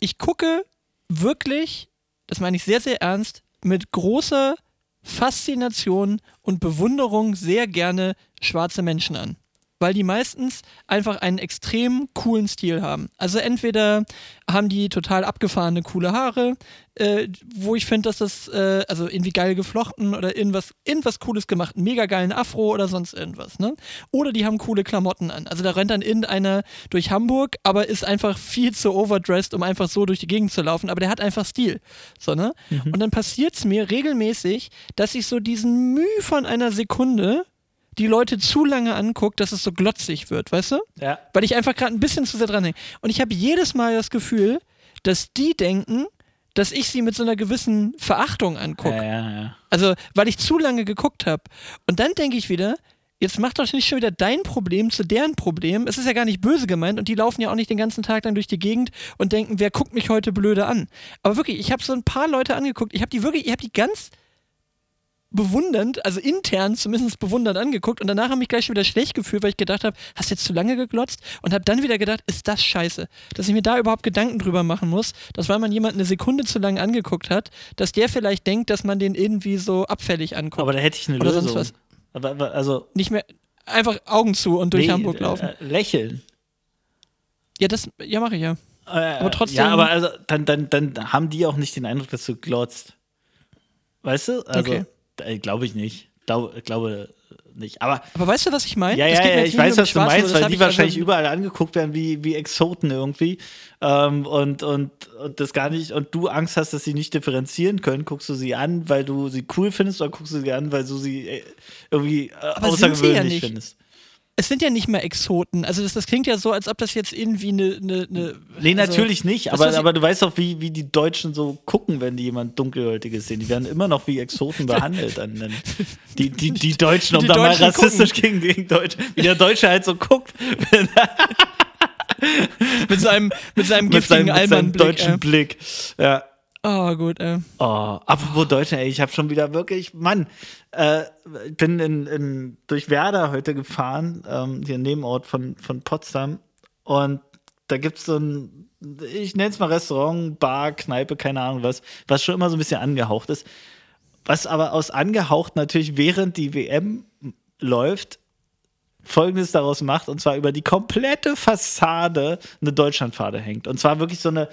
ich gucke wirklich, das meine ich sehr, sehr ernst, mit großer Faszination und Bewunderung sehr gerne schwarze Menschen an weil die meistens einfach einen extrem coolen Stil haben. Also entweder haben die total abgefahrene, coole Haare, äh, wo ich finde, dass das, äh, also irgendwie geil geflochten oder irgendwas, irgendwas Cooles gemacht, einen mega geilen Afro oder sonst irgendwas, ne? Oder die haben coole Klamotten an. Also da rennt dann irgendeiner durch Hamburg, aber ist einfach viel zu overdressed, um einfach so durch die Gegend zu laufen, aber der hat einfach Stil. So, ne? Mhm. Und dann passiert es mir regelmäßig, dass ich so diesen Mühe von einer Sekunde die Leute zu lange anguckt, dass es so glotzig wird, weißt du? Ja. Weil ich einfach gerade ein bisschen zu sehr dran denke. Und ich habe jedes Mal das Gefühl, dass die denken, dass ich sie mit so einer gewissen Verachtung angucke. Ja, ja, ja. Also, weil ich zu lange geguckt habe. Und dann denke ich wieder, jetzt mach doch nicht schon wieder dein Problem zu deren Problem. Es ist ja gar nicht böse gemeint und die laufen ja auch nicht den ganzen Tag dann durch die Gegend und denken, wer guckt mich heute blöde an. Aber wirklich, ich habe so ein paar Leute angeguckt. Ich habe die wirklich, ich habe die ganz bewundernd, also intern zumindest bewundernd angeguckt und danach habe ich gleich schon wieder schlecht gefühlt, weil ich gedacht habe, hast du jetzt zu lange geglotzt und habe dann wieder gedacht, ist das scheiße, dass ich mir da überhaupt Gedanken drüber machen muss, dass weil man jemanden eine Sekunde zu lange angeguckt hat, dass der vielleicht denkt, dass man den irgendwie so abfällig anguckt. Aber da hätte ich eine Oder Lösung. Sonst was. Aber, aber, also nicht mehr einfach Augen zu und durch nee, Hamburg laufen. Äh, lächeln. Ja, das ja mache ich ja. Äh, aber trotzdem. Ja, aber also dann, dann, dann haben die auch nicht den Eindruck, dass du glotzt. Weißt du? Also, okay. Äh, glaube ich nicht. Glaube, glaube nicht. Aber, aber weißt du, was ich meine? Ja, ja, ja ich weiß, was du meinst, weil die wahrscheinlich also überall angeguckt werden wie, wie Exoten irgendwie. Ähm, und, und, und das gar nicht, und du Angst hast, dass sie nicht differenzieren können, guckst du sie an, weil du sie cool findest, oder guckst du sie an, weil du sie äh, irgendwie äh, außergewöhnlich ja findest. Es sind ja nicht mehr Exoten. Also das, das klingt ja so, als ob das jetzt irgendwie eine. eine, eine Nee, also, natürlich nicht, aber, ich- aber du weißt doch, wie, wie die Deutschen so gucken, wenn die jemand Dunkelhäutiges sehen. Die werden immer noch wie Exoten behandelt. Dann, dann die, die, die Deutschen, um Die da mal Deutschen rassistisch gegen, gegen Deutsche, wie der Deutsche halt so guckt, mit seinem, mit seinem mit seinem, giftigen mit seinem Allmann-Blick. deutschen Äh. Blick. Ja. Oh, gut, äh. Oh, apropos Deutschland, ey, ich habe schon wieder wirklich, Mann, äh, ich bin in, in, durch Werder heute gefahren, ähm, hier Nebenort von, von Potsdam. Und da gibt es so ein, ich nenne es mal Restaurant, Bar, Kneipe, keine Ahnung was, was schon immer so ein bisschen angehaucht ist. Was aber aus angehaucht natürlich während die WM läuft, Folgendes daraus macht, und zwar über die komplette Fassade eine Deutschlandfahne hängt. Und zwar wirklich so eine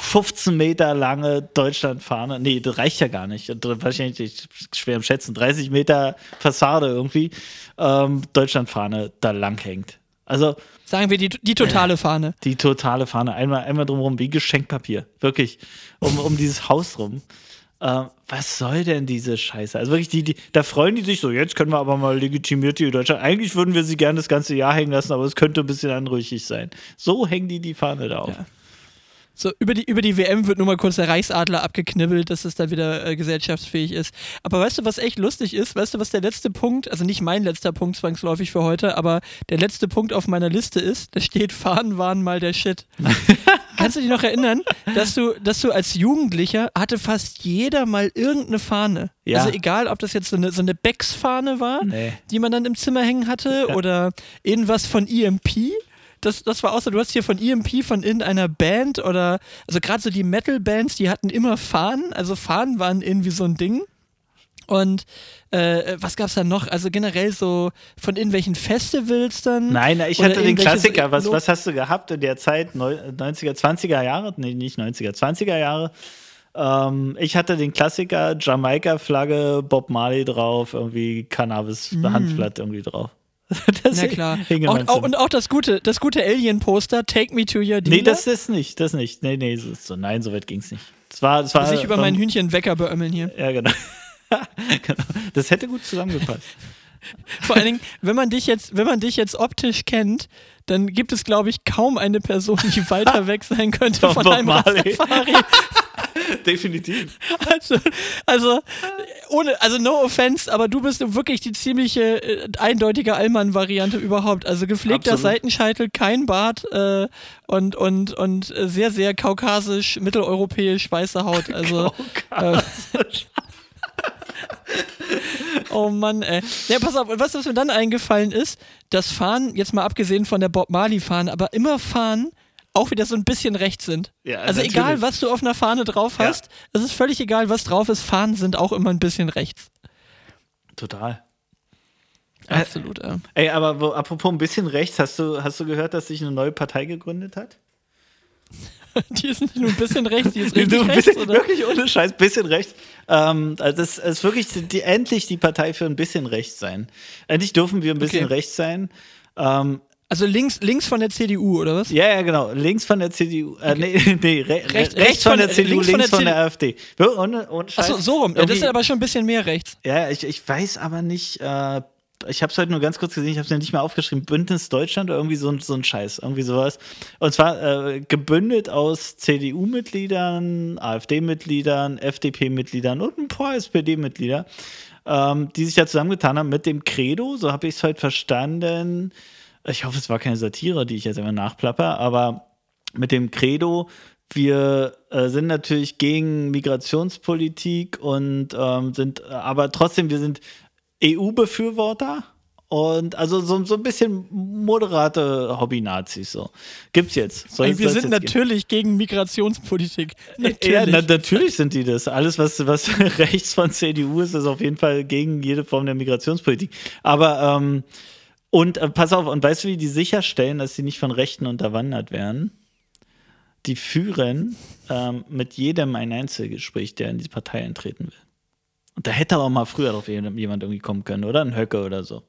15 Meter lange Deutschlandfahne. Nee, das reicht ja gar nicht. Und Wahrscheinlich schwer im Schätzen. 30 Meter Fassade irgendwie ähm, Deutschlandfahne da lang hängt. Also Sagen wir die, die totale Fahne. die totale Fahne. Einmal, einmal drumherum wie Geschenkpapier. Wirklich. Um, um dieses Haus rum. Äh, was soll denn diese Scheiße? Also wirklich, die, die, da freuen die sich so, jetzt können wir aber mal legitimiert die Deutschland. Eigentlich würden wir sie gerne das ganze Jahr hängen lassen, aber es könnte ein bisschen anrüchig sein. So hängen die die Fahne da auf. Ja. So, über die, über die WM wird nur mal kurz der Reichsadler abgeknibbelt, dass es da wieder äh, gesellschaftsfähig ist. Aber weißt du, was echt lustig ist? Weißt du, was der letzte Punkt, also nicht mein letzter Punkt zwangsläufig für heute, aber der letzte Punkt auf meiner Liste ist, da steht, Fahnen waren mal der Shit. Kannst du dich noch erinnern, dass du, dass du als Jugendlicher hatte fast jeder mal irgendeine Fahne? Ja. Also egal, ob das jetzt so eine, so eine Becks-Fahne war, Nee. die man dann im Zimmer hängen hatte oder irgendwas von EMP. Das, das war auch so, du hast hier von EMP von irgendeiner Band oder, also gerade so die Metal-Bands, die hatten immer Fahnen, also Fahnen waren irgendwie so ein Ding. Und äh, was gab's da noch? Also generell so von irgendwelchen Festivals dann? Nein, ich hatte den Klassiker. Was, was hast du gehabt in der Zeit? Neu- 90er, 20er Jahre? Nee, nicht 90er, 20er Jahre. Ähm, ich hatte den Klassiker, Jamaika-Flagge, Bob Marley drauf, irgendwie Cannabis-Handblatt irgendwie drauf. Das Mm. Na klar. Auch, auch, und auch das gute, das gute Alien-Poster, Take Me to Your Dealer, Nee, das ist nicht, das nicht. Nee, nee, so, nein, so weit ging's nicht. Das war, das war, sich über ähm, meinen Hühnchenwecker beömmeln hier. Ja, genau. genau. Das hätte gut zusammengepasst. Vor allen Dingen, wenn man dich jetzt, wenn man dich jetzt optisch kennt, dann gibt es, glaube ich, kaum eine Person, die weiter weg sein könnte Von von einem. Rastafari. Definitiv. Also, also, ohne, also no offense, aber du bist wirklich die ziemliche äh, eindeutige Allmann-Variante überhaupt. Also gepflegter Absolut. Seitenscheitel, kein Bart äh, und, und, und sehr, sehr kaukasisch, mitteleuropäisch, weiße Haut. Also, äh, oh Mann, ey. Ja, pass auf, was, was mir dann eingefallen ist, das Fahren, jetzt mal abgesehen von der Bob Marley-Fahren, aber immer Fahren auch wieder so ein bisschen rechts sind. Ja, also natürlich. egal, was du auf einer Fahne drauf hast, es ist völlig egal, was drauf ist, Fahnen sind auch immer ein bisschen rechts. Total. Absolut, ja. Ey, aber wo, apropos ein bisschen rechts, hast du, hast du gehört, dass sich eine neue Partei gegründet hat? Die ist nicht nur ein bisschen rechts, die ist richtig Du, ein rechts, bisschen, oder? wirklich ohne Scheiß, bisschen rechts. Ähm, also das ist wirklich die, endlich die Partei für ein bisschen rechts sein. Endlich dürfen wir ein bisschen Okay. rechts sein. Ähm, Also links, links von der CDU, oder was? ja, ja, genau. Links von der CDU. Äh, nee, nee, re Rechts- rechts, rechts von der CDU, links links von von der der, AfD. Ohne Scheiß. Achso, so rum. Ja, das ist aber schon ein bisschen mehr rechts. Ja, ich, ich weiß aber nicht, äh, ich habe es heute nur ganz kurz gesehen, ich habe es ja nicht mehr aufgeschrieben, Bündnis Deutschland oder irgendwie so, ein- so ein Scheiß, irgendwie sowas. Und zwar äh, gebündelt aus CDU-Mitgliedern, AfD-Mitgliedern, FDP-Mitgliedern und ein paar SPD-Mitglieder, ähm, die sich da zusammengetan haben mit dem Credo, so habe ich es heute verstanden. Ich hoffe, es war keine Satire, die ich jetzt immer nachplapper, aber mit dem Credo, wir äh, sind natürlich gegen Migrationspolitik und ähm, sind, äh, aber trotzdem, wir sind EU-Befürworter und also so, so ein bisschen moderate Hobby-Nazis so. Gibt's jetzt. Soll- wir sind jetzt geben. natürlich gegen Migrationspolitik. Natürlich. Ja, na, natürlich sind die das. Alles, was, was rechts von CDU ist, ist auf jeden Fall gegen jede Form der Migrationspolitik. Aber, ähm, und äh, pass auf, und weißt du, wie die sicherstellen, dass sie nicht von Rechten unterwandert werden? Die führen ähm, mit jedem ein Einzelgespräch, der in die Partei eintreten will. Und da hätte aber mal früher drauf jemand irgendwie kommen können, oder? Ein Höcke oder so.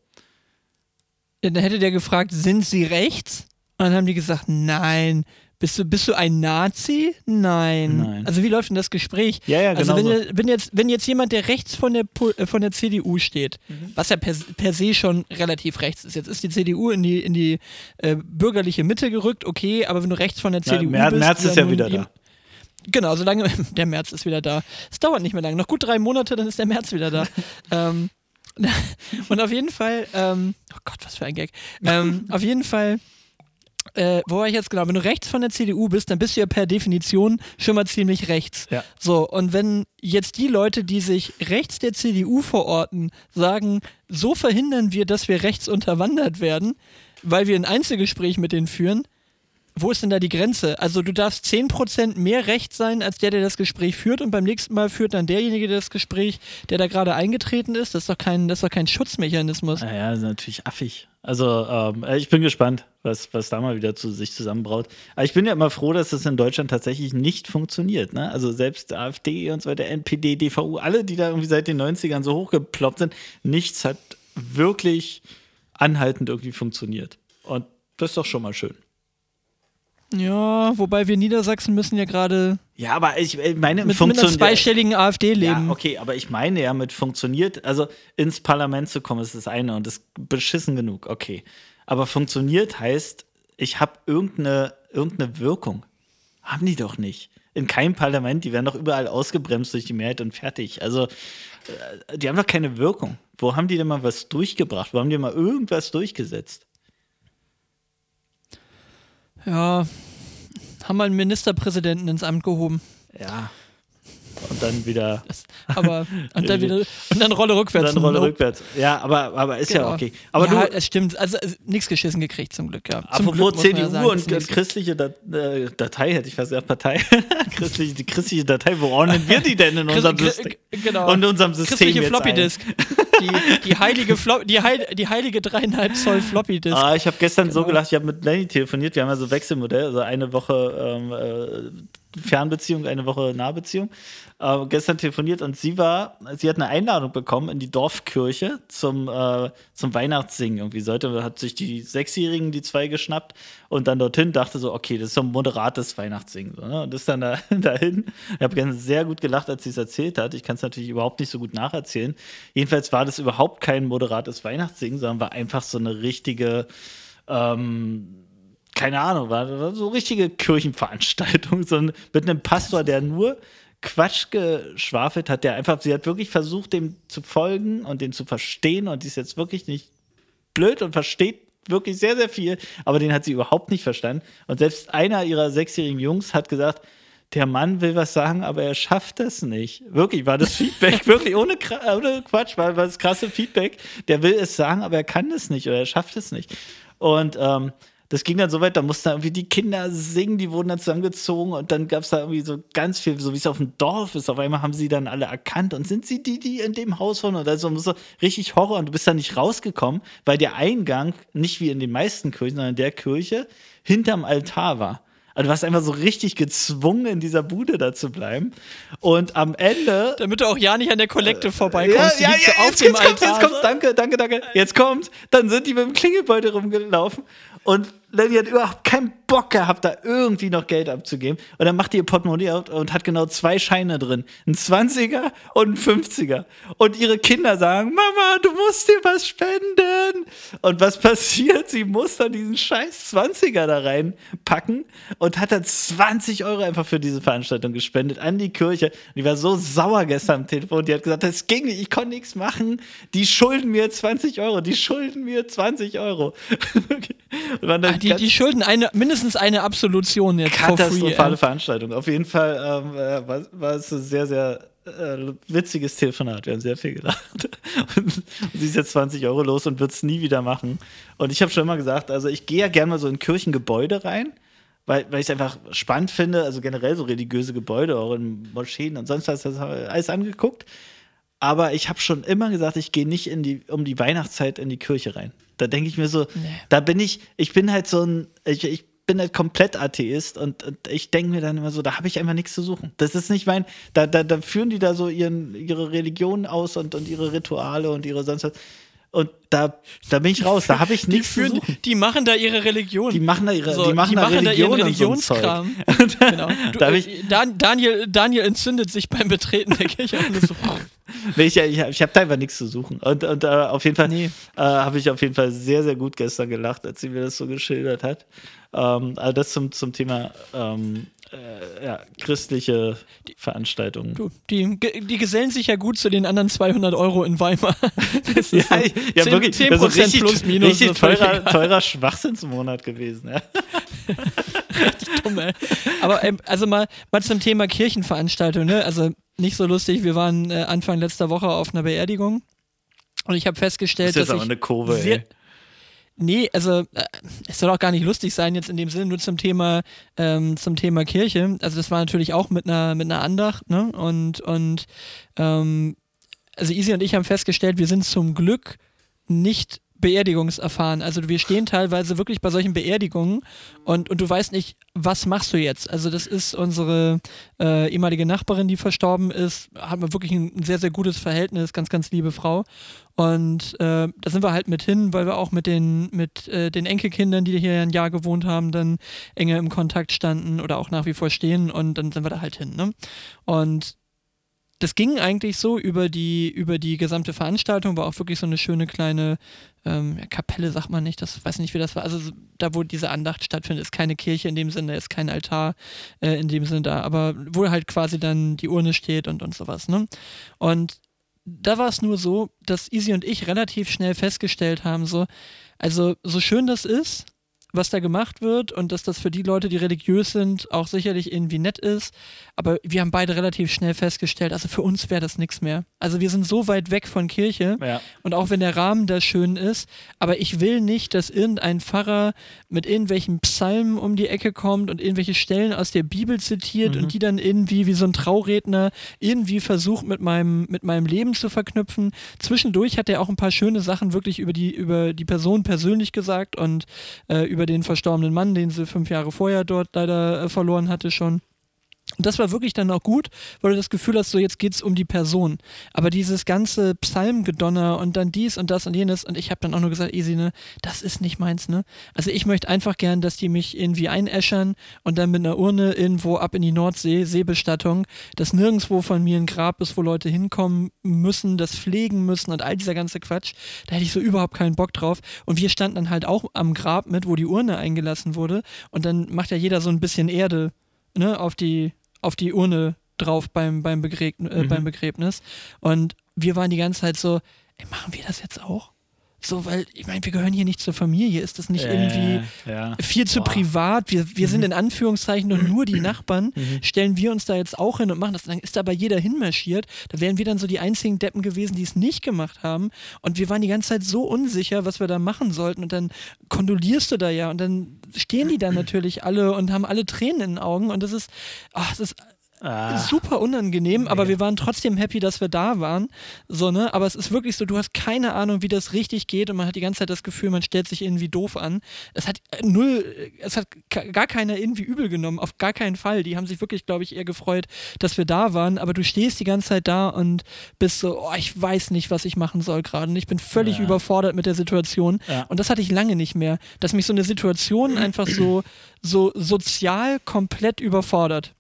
Ja, dann hätte der gefragt, sind Sie rechts? Und dann haben die gesagt, nein, Bist du, bist du ein Nazi? Nein. Nein. Also wie läuft denn das Gespräch? Ja, ja, Also genau wenn, so. ihr- wenn, jetzt, wenn jetzt jemand, der rechts von der, äh, von der CDU steht, Mhm. was ja per, per se schon relativ rechts ist, jetzt ist die CDU in die, in die äh, bürgerliche Mitte gerückt, okay, aber wenn du rechts von der Na, CDU Mer- bist... Merz ist ja wieder da. Genau, solange der März ist wieder da. Es dauert nicht mehr lange. Noch gut drei Monate, dann ist der März wieder da. ähm, und auf jeden Fall, ähm, oh Gott, was für ein Gag. Ähm, auf jeden Fall, äh, wo war ich jetzt genau? Wenn du rechts von der CDU bist, dann bist du ja per Definition schon mal ziemlich rechts. Ja. So, und wenn jetzt die Leute, die sich rechts der CDU verorten, sagen, so verhindern wir, dass wir rechts unterwandert werden, weil wir ein Einzelgespräch mit denen führen, wo ist denn da die Grenze? Also du darfst 10% mehr rechts sein als der, der das Gespräch führt und beim nächsten Mal führt dann derjenige das Gespräch, der da gerade eingetreten ist. Das ist doch kein, das ist doch kein Schutzmechanismus. Naja, ist natürlich affig. Also, ähm, ich bin gespannt, was, was da mal wieder zu sich zusammenbraut. Aber ich bin ja immer froh, dass das in Deutschland tatsächlich nicht funktioniert. Ne? Also, selbst AfD und so weiter, NPD, DVU, alle, die da irgendwie seit den 90ern so hochgeploppt sind, nichts hat wirklich anhaltend irgendwie funktioniert. Und das ist doch schon mal schön. Ja, wobei wir Niedersachsen müssen ja gerade Ja, aber ich äh, meine, mit, mit einer zweistelligen AfD leben. Ja, okay, aber ich meine ja mit funktioniert, also ins Parlament zu kommen, ist das eine und das ist beschissen genug, okay. Aber funktioniert heißt, ich habe irgendeine, irgendeine Wirkung. Haben die doch nicht. In keinem Parlament, die werden doch überall ausgebremst durch die Mehrheit und fertig. Also, äh, die haben doch keine Wirkung. Wo haben die denn mal was durchgebracht? Wo haben die mal irgendwas durchgesetzt? Ja, haben mal einen Ministerpräsidenten ins Amt gehoben. Ja. Und dann wieder Aber und dann wieder und dann Rolle rückwärts. dann Rolle Nope. rückwärts. Ja, aber, aber ist ja Genau. okay. Aber ja, du, es stimmt. Also, nichts geschissen gekriegt zum Glück, ja. Zum Apropos Glück ja CDU sagen, und christliche äh, Datei, hätte ich fast gesagt, Partei. christliche, die christliche Datei, wo ordnen wir die denn in unserem System? Genau. Und unserem System Christliche jetzt Floppy? Disk. Die, die heilige Flo die, heil die heilige dreieinhalb Zoll Floppy Disk. Ah, ich habe gestern so Genau. gelacht, ich habe mit Lenny telefoniert, wir haben ja so Wechselmodell, also eine Woche ähm, äh, Fernbeziehung, eine Woche Nahbeziehung. Äh, gestern telefoniert und sie war, sie hat eine Einladung bekommen in die Dorfkirche zum, äh, zum Weihnachtssingen. Irgendwie sollte, hat sich die Sechsjährigen, die zwei geschnappt und dann dorthin dachte so, okay, das ist so ein moderates Weihnachtssingen. So, ne? Und ist dann da, dahin. Ich habe gestern sehr gut gelacht, als sie es erzählt hat. Ich kann es natürlich überhaupt nicht so gut nacherzählen. Jedenfalls war das überhaupt kein moderates Weihnachtssingen, sondern war einfach so eine richtige ähm, keine Ahnung, war, so richtige Kirchenveranstaltung, so mit einem Pastor, der nur Quatsch geschwafelt hat, der einfach, sie hat wirklich versucht, dem zu folgen und den zu verstehen und die ist jetzt wirklich nicht blöd und versteht wirklich sehr, sehr viel, aber den hat sie überhaupt nicht verstanden. Und selbst einer ihrer sechsjährigen Jungs hat gesagt, der Mann will was sagen, aber er schafft es nicht. Wirklich, war das Feedback, wirklich ohne, ohne Quatsch, war, war das krasse Feedback. Der will es sagen, aber er kann es nicht oder er schafft es nicht. Und ähm, das ging dann so weit, da mussten irgendwie die Kinder singen, die wurden dann zusammengezogen und dann gab es da irgendwie so ganz viel, so wie es auf dem Dorf ist. Auf einmal haben sie dann alle erkannt und sind sie die, die in dem Haus wohnen? Und also so richtig Horror und du bist da nicht rausgekommen, weil der Eingang nicht wie in den meisten Kirchen, sondern in der Kirche hinterm Altar war. Also du warst einfach so richtig gezwungen, in dieser Bude da zu bleiben. Und am Ende Damit du auch ja nicht an der Kollekte vorbeikommst. ja, ja, so ja, auf jetzt, dem jetzt kommt, Altar. jetzt kommt, danke, danke, danke. Jetzt kommt, dann sind die mit dem Klingelbeutel rumgelaufen und Lenny hat überhaupt keinen Bock gehabt, da irgendwie noch Geld abzugeben. Und dann macht ihr Portemonnaie und hat genau zwei Scheine drin. Ein 20er und ein 50er. Und ihre Kinder sagen, Mama, du musst dir was spenden. Und was passiert? Sie muss dann diesen scheiß 20er da reinpacken und hat dann 20 Euro einfach für diese Veranstaltung gespendet an die Kirche. Und die war so sauer gestern am Telefon. Die hat gesagt, das ging nicht, ich konnte nichts machen. Die schulden mir 20 Euro, die schulden mir 20 Euro. dann Ah, die, die schulden eine, mindestens eine Absolution jetzt katastrophale. Veranstaltung. Auf jeden Fall ähm, äh, war, war es sehr, sehr äh, witziges Telefonat. Wir haben sehr viel gelacht. Und sie ist jetzt 20 Euro los und wird es nie wieder machen. Und ich habe schon immer gesagt, also ich gehe ja gerne mal so in Kirchengebäude rein, weil, weil ich es einfach spannend finde, also generell so religiöse Gebäude, auch in Moscheen und sonst was, das habe ich alles angeguckt. Aber ich habe schon immer gesagt, ich gehe nicht in die, um die Weihnachtszeit in die Kirche rein. Da denke ich mir so, da bin ich, ich bin halt so ein, ich, ich bin halt komplett Atheist und, und ich denke mir dann immer so, da habe ich einfach nichts zu suchen. Das ist nicht mein, da, da, da führen die da so ihren, ihre Religion aus und, und ihre Rituale und ihre sonst was. Und da, da bin ich raus, da habe ich Die, nichts zu führen, suchen. die machen da ihre Religion. Die machen da ihre, So, die machen da ihren Religion und so Zeug. Religionskram. genau. Du, Da ich- äh, Dan, Daniel, Daniel entzündet sich beim Betreten der Kirche. So, Nee, ich ich, ich habe da einfach nichts zu suchen. Und, und äh, auf jeden Fall Nee. äh, habe ich auf jeden Fall sehr, sehr gut gestern gelacht, als sie mir das so geschildert hat. Ähm, also das zum, zum Thema ähm, äh, ja, christliche Veranstaltungen. du, die, die gesellen sich ja gut zu den anderen 200 Euro in Weimar. Das Ja, ist so ja 10 wirklich. 10% das ist richtig, plus minus. richtig völlig teurer, teurer Schwachsinnsmonat gewesen. Ja. dumm, ey. Aber ähm, also mal, mal zum Thema Kirchenveranstaltung, ne? Also nicht so lustig. Wir waren äh, Anfang letzter Woche auf einer Beerdigung und ich habe festgestellt, Das ist dass aber ich eine Kurve, sehr, ey. Nee, also äh, es soll auch gar nicht lustig sein jetzt in dem Sinne, nur zum Thema ähm, zum Thema Kirche. Also das war natürlich auch mit einer mit einer Andacht, ne? Und und ähm, also Easy und ich haben festgestellt, wir sind zum Glück nicht beerdigungserfahren. Also wir stehen teilweise wirklich bei solchen Beerdigungen und, und du weißt nicht, was machst du jetzt? Also das ist unsere äh, ehemalige Nachbarin, die verstorben ist, haben wir wirklich ein sehr, sehr gutes Verhältnis, ganz, ganz liebe Frau. Und äh, da sind wir halt mit hin, weil wir auch mit den, mit äh, den Enkelkindern, die hier ein Jahr gewohnt haben, dann enger im Kontakt standen oder auch nach wie vor stehen und dann sind wir da halt hin. Ne? Und das ging eigentlich so über die, über die gesamte Veranstaltung, war auch wirklich so eine schöne kleine ähm, Kapelle, sagt man nicht, das weiß nicht, wie das war. Also so- da, wo diese Andacht stattfindet, ist keine Kirche in dem Sinne, ist kein Altar äh, in dem Sinne da, aber wo halt quasi dann die Urne steht und, und sowas. Ne? Und da war es nur so, dass Easy und ich relativ schnell festgestellt haben, so, also so schön das ist, was da gemacht wird und dass das für die Leute, die religiös sind, auch sicherlich irgendwie nett ist. Aber wir haben beide relativ schnell festgestellt, also für uns wäre das nichts mehr. Also wir sind so weit weg von Kirche Ja. und auch wenn der Rahmen da schön ist, aber ich will nicht, dass irgendein Pfarrer mit irgendwelchen Psalmen um die Ecke kommt und irgendwelche Stellen aus der Bibel zitiert und die dann irgendwie wie so ein Trauredner irgendwie versucht mit meinem, mit meinem Leben zu verknüpfen. Zwischendurch hat er auch ein paar schöne Sachen wirklich über die, über die Person persönlich gesagt und äh, über den verstorbenen Mann, den sie fünf Jahre vorher dort leider äh, verloren hatte schon. Und das war wirklich dann auch gut, weil du das Gefühl hast, so jetzt geht's um die Person. Aber dieses ganze Psalmgedonner und dann dies und das und jenes und ich habe dann auch nur gesagt, easy, ne, das ist nicht meins, ne? Also ich möchte einfach gern, dass die mich irgendwie einäschern und dann mit einer Urne irgendwo ab in die Nordsee, Seebestattung, dass nirgendwo von mir ein Grab ist, wo Leute hinkommen müssen, das pflegen müssen und all dieser ganze Quatsch. Da hätte ich so überhaupt keinen Bock drauf. Und wir standen dann halt auch am Grab mit, wo die Urne eingelassen wurde und dann macht ja jeder so ein bisschen Erde ne, auf die, auf die Urne drauf beim, beim, Begräb, äh, Mhm. beim Begräbnis. Und wir waren die ganze Zeit so, ey, machen wir das jetzt auch? So, weil, ich meine, wir gehören hier nicht zur Familie. Ist das nicht irgendwie Äh, ja. viel zu Boah. privat? Wir, wir Mhm. sind in Anführungszeichen doch nur die Nachbarn. Stellen wir uns da jetzt auch hin und machen das? Dann ist da aber jeder hinmarschiert. Da wären wir dann so die einzigen Deppen gewesen, die es nicht gemacht haben. Und wir waren die ganze Zeit so unsicher, was wir da machen sollten. Und dann kondolierst du da ja. Und dann stehen die da natürlich alle und haben alle Tränen in den Augen. Und das ist, ach, das ist Ah, super unangenehm, aber mega. wir waren trotzdem happy, dass wir da waren. So, ne? Aber es ist wirklich so, du hast keine Ahnung, wie das richtig geht und man hat die ganze Zeit das Gefühl, man stellt sich irgendwie doof an. Es hat äh, null, äh, es hat gar keiner irgendwie übel genommen, auf gar keinen Fall. Die haben sich wirklich, glaube ich, eher gefreut, dass wir da waren, aber du stehst die ganze Zeit da und bist so, oh, ich weiß nicht, was ich machen soll gerade. Und ich bin völlig Ja. überfordert mit der Situation. Ja. Und das hatte ich lange nicht mehr, dass mich so eine Situation einfach so, so sozial komplett überfordert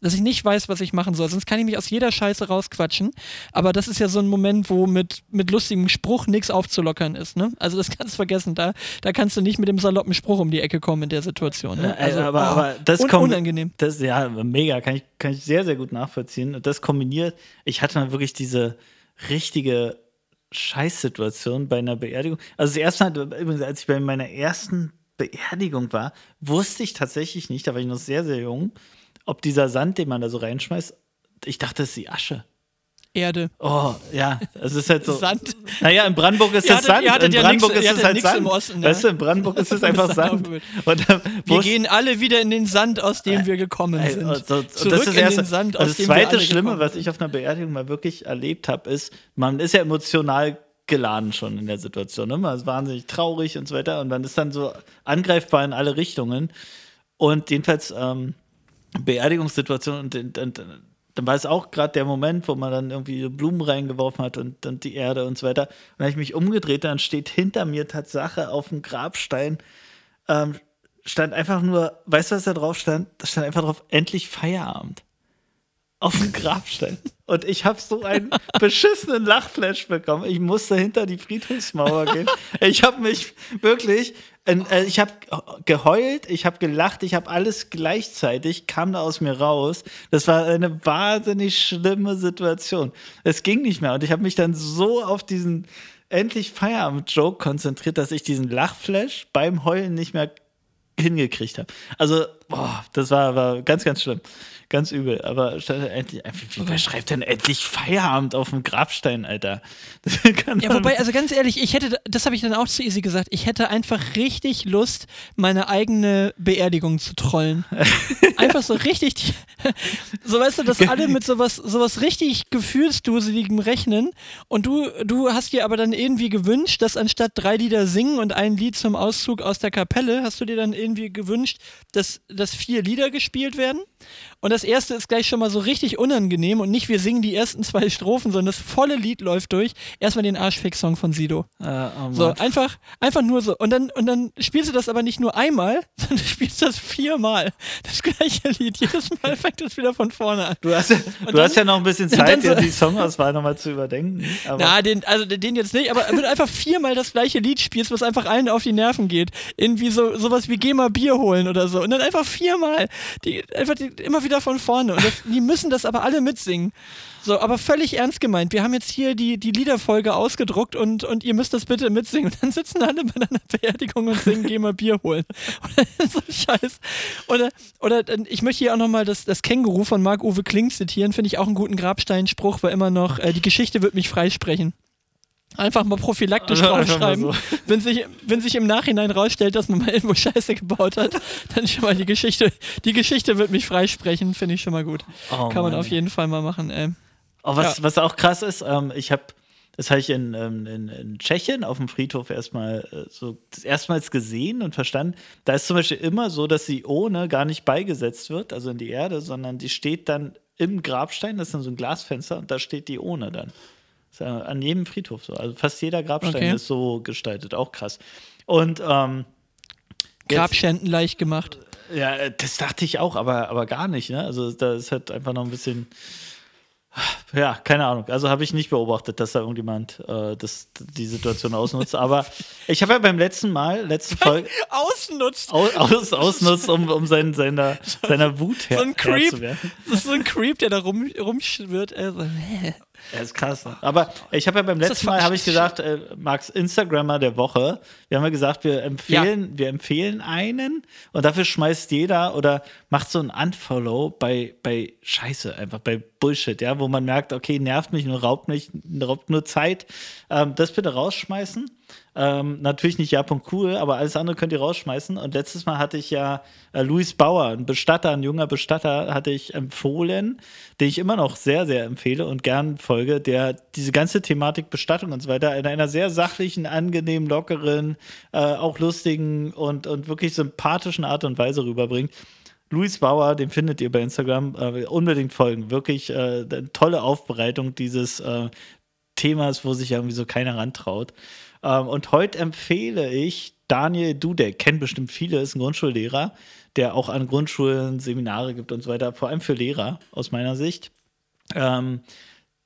dass ich nicht weiß, was ich machen soll. Sonst kann ich mich aus jeder Scheiße rausquatschen. Aber das ist ja so ein Moment, wo mit, mit lustigem Spruch nichts aufzulockern ist. Ne? Also das kannst du vergessen. Da, da kannst du nicht mit dem saloppen Spruch um die Ecke kommen in der Situation. Ne? Äh, aber, oh, aber das un kommt. unangenehm. Das, ja, mega, kann ich, kann ich sehr, sehr gut nachvollziehen. Und das kombiniert, ich hatte mal wirklich diese richtige Scheißsituation bei einer Beerdigung. Also das erste Mal, übrigens, als ich bei meiner ersten Beerdigung war, wusste ich tatsächlich nicht, da war ich noch sehr, sehr jung, ob dieser Sand, den man da so reinschmeißt, ich dachte, es ist die Asche. Erde. Oh, ja, es ist halt so. Sand. Naja, in Brandenburg ist Ihr das hattet- Sand. in Brandenburg ist es halt Sand. im Osten, ja. Weißt du, in Brandenburg ist es einfach Sand. Und da Wir gehen alle wieder in den Sand, aus dem wir gekommen sind. und Zurück das ist in erst, den Sand, aus das dem wir zweite alle Schlimme, gekommen was ich auf einer Beerdigung mal wirklich erlebt habe, ist, man ist ja emotional geladen schon in der Situation. Ne? Man ist wahnsinnig traurig und so weiter und man ist dann so angreifbar in alle Richtungen. Und jedenfalls ähm, Beerdigungssituation und, und, und dann war es auch gerade der Moment, wo man dann irgendwie Blumen reingeworfen hat und dann die Erde und so weiter. Und dann habe ich mich umgedreht, dann steht hinter mir Tatsache auf dem Grabstein, ähm, stand einfach nur, weißt du, was da drauf stand? Da stand einfach drauf, endlich Feierabend. Auf dem Grabstein. Und ich habe so einen beschissenen Lachflash bekommen. Ich musste hinter die Friedhofsmauer gehen. Ich habe mich wirklich, ich habe geheult, ich habe gelacht, ich habe alles gleichzeitig, kam da aus mir raus. Das war eine wahnsinnig schlimme Situation. Es ging nicht mehr. Und ich habe mich dann so auf diesen endlich Feierabend-Joke konzentriert, dass ich diesen Lachflash beim Heulen nicht mehr hingekriegt habe. Also, boah, das war, war ganz, ganz schlimm. Ganz übel. Aber endlich, wer schreibt denn endlich Feierabend auf dem Grabstein, Alter? ja, wobei, also ganz ehrlich, ich hätte, das habe ich dann auch zu Easy gesagt, ich hätte einfach richtig Lust, meine eigene Beerdigung zu trollen. einfach so richtig, so weißt du, dass alle mit sowas, sowas richtig gefühlsduseligem rechnen und du, du hast dir aber dann irgendwie gewünscht, dass anstatt drei Lieder singen und ein Lied zum Auszug aus der Kapelle, hast du dir dann irgendwie gewünscht, dass, dass vier Lieder gespielt werden und das erste ist gleich schon mal so richtig unangenehm und nicht wir singen die ersten zwei Strophen, sondern das volle Lied läuft durch. Erstmal den Arschfix-Song von Sido. Äh, oh so, einfach, einfach nur so. Und dann, und dann spielst du das aber nicht nur einmal, sondern du spielst das viermal. Das gleiche Lied. Jedes Mal fängt es wieder von vorne an. Du hast ja, du dann, hast ja noch ein bisschen Zeit, so, die Songauswahl nochmal zu überdenken. na, den, also den jetzt nicht, aber wenn du einfach viermal das gleiche Lied spielst, was einfach allen auf die Nerven geht, irgendwie so sowas wie geh mal Bier holen oder so. Und dann einfach viermal, die, einfach die, immer wieder von vorne. Und das, die müssen das aber alle mitsingen. So, aber völlig ernst gemeint. Wir haben jetzt hier die, die Liederfolge ausgedruckt und, und ihr müsst das bitte mitsingen. Und dann sitzen alle bei einer Beerdigung und singen, geh mal Bier holen. Oder so Scheiß. Oder, oder ich möchte hier auch nochmal das, das Känguru von Marc-Uwe Kling zitieren. Finde ich auch einen guten Grabsteinspruch, weil immer noch, äh, die Geschichte wird mich freisprechen. Einfach mal prophylaktisch draufschreiben. So. Wenn, sich, wenn sich im Nachhinein rausstellt, dass man mal irgendwo Scheiße gebaut hat, dann schon mal die Geschichte. Die Geschichte wird mich freisprechen, finde ich schon mal gut. Oh, Kann man Mann. auf jeden Fall mal machen. Ey. Oh, was, ja. was auch krass ist, ähm, ich habe, das habe ich in, ähm, in, in, Tschechien auf dem Friedhof erstmal äh, so erstmals gesehen und verstanden. Da ist zum Beispiel immer so, dass die Ohne gar nicht beigesetzt wird, also in die Erde, sondern die steht dann im Grabstein, das ist dann so ein Glasfenster und da steht die Ohne dann. An jedem Friedhof so. Also fast jeder Grabstein okay. ist so gestaltet, auch krass. Und ähm, Grabschänden leicht gemacht. Ja, das dachte ich auch, aber, aber gar nicht. Ne? Also da ist halt einfach noch ein bisschen ja, keine Ahnung. Also habe ich nicht beobachtet, dass da irgendjemand äh, das, die Situation ausnutzt. Aber ich habe ja beim letzten Mal, letzte Folge. Ausnutzt! Aus, aus, ausnutzt, um, um sein, seiner, seiner Wut her, so ein Creep, zu werden. Das ist so ein Creep, der da rum, rumschwirrt. Also, ja, ist krass. Aber ich habe ja beim letzten Mal habe ich gesagt, äh, Max Instagrammer der Woche. Wir haben ja gesagt, wir empfehlen, ja. wir empfehlen einen und dafür schmeißt jeder oder macht so ein Unfollow bei, bei Scheiße, einfach bei Bullshit, ja, wo man merkt, okay, nervt mich nur, raubt mich, raubt nur Zeit. Ähm, das bitte rausschmeißen. Ähm, natürlich nicht Cool, aber alles andere könnt ihr rausschmeißen. Und letztes Mal hatte ich ja äh, Luis Bauer, ein Bestatter, ein junger Bestatter, hatte ich empfohlen, den ich immer noch sehr, sehr empfehle und gern folge, der diese ganze Thematik Bestattung und so weiter in einer sehr sachlichen, angenehmen, lockeren, äh, auch lustigen und, und wirklich sympathischen Art und Weise rüberbringt. Luis Bauer, den findet ihr bei Instagram, äh, unbedingt folgen. Wirklich äh, tolle Aufbereitung dieses äh, Themas, wo sich irgendwie so keiner rantraut. Ähm, und heute empfehle ich Daniel Dudek, kennt bestimmt viele, ist ein Grundschullehrer, der auch an Grundschulen Seminare gibt und so weiter, vor allem für Lehrer aus meiner Sicht. Ähm,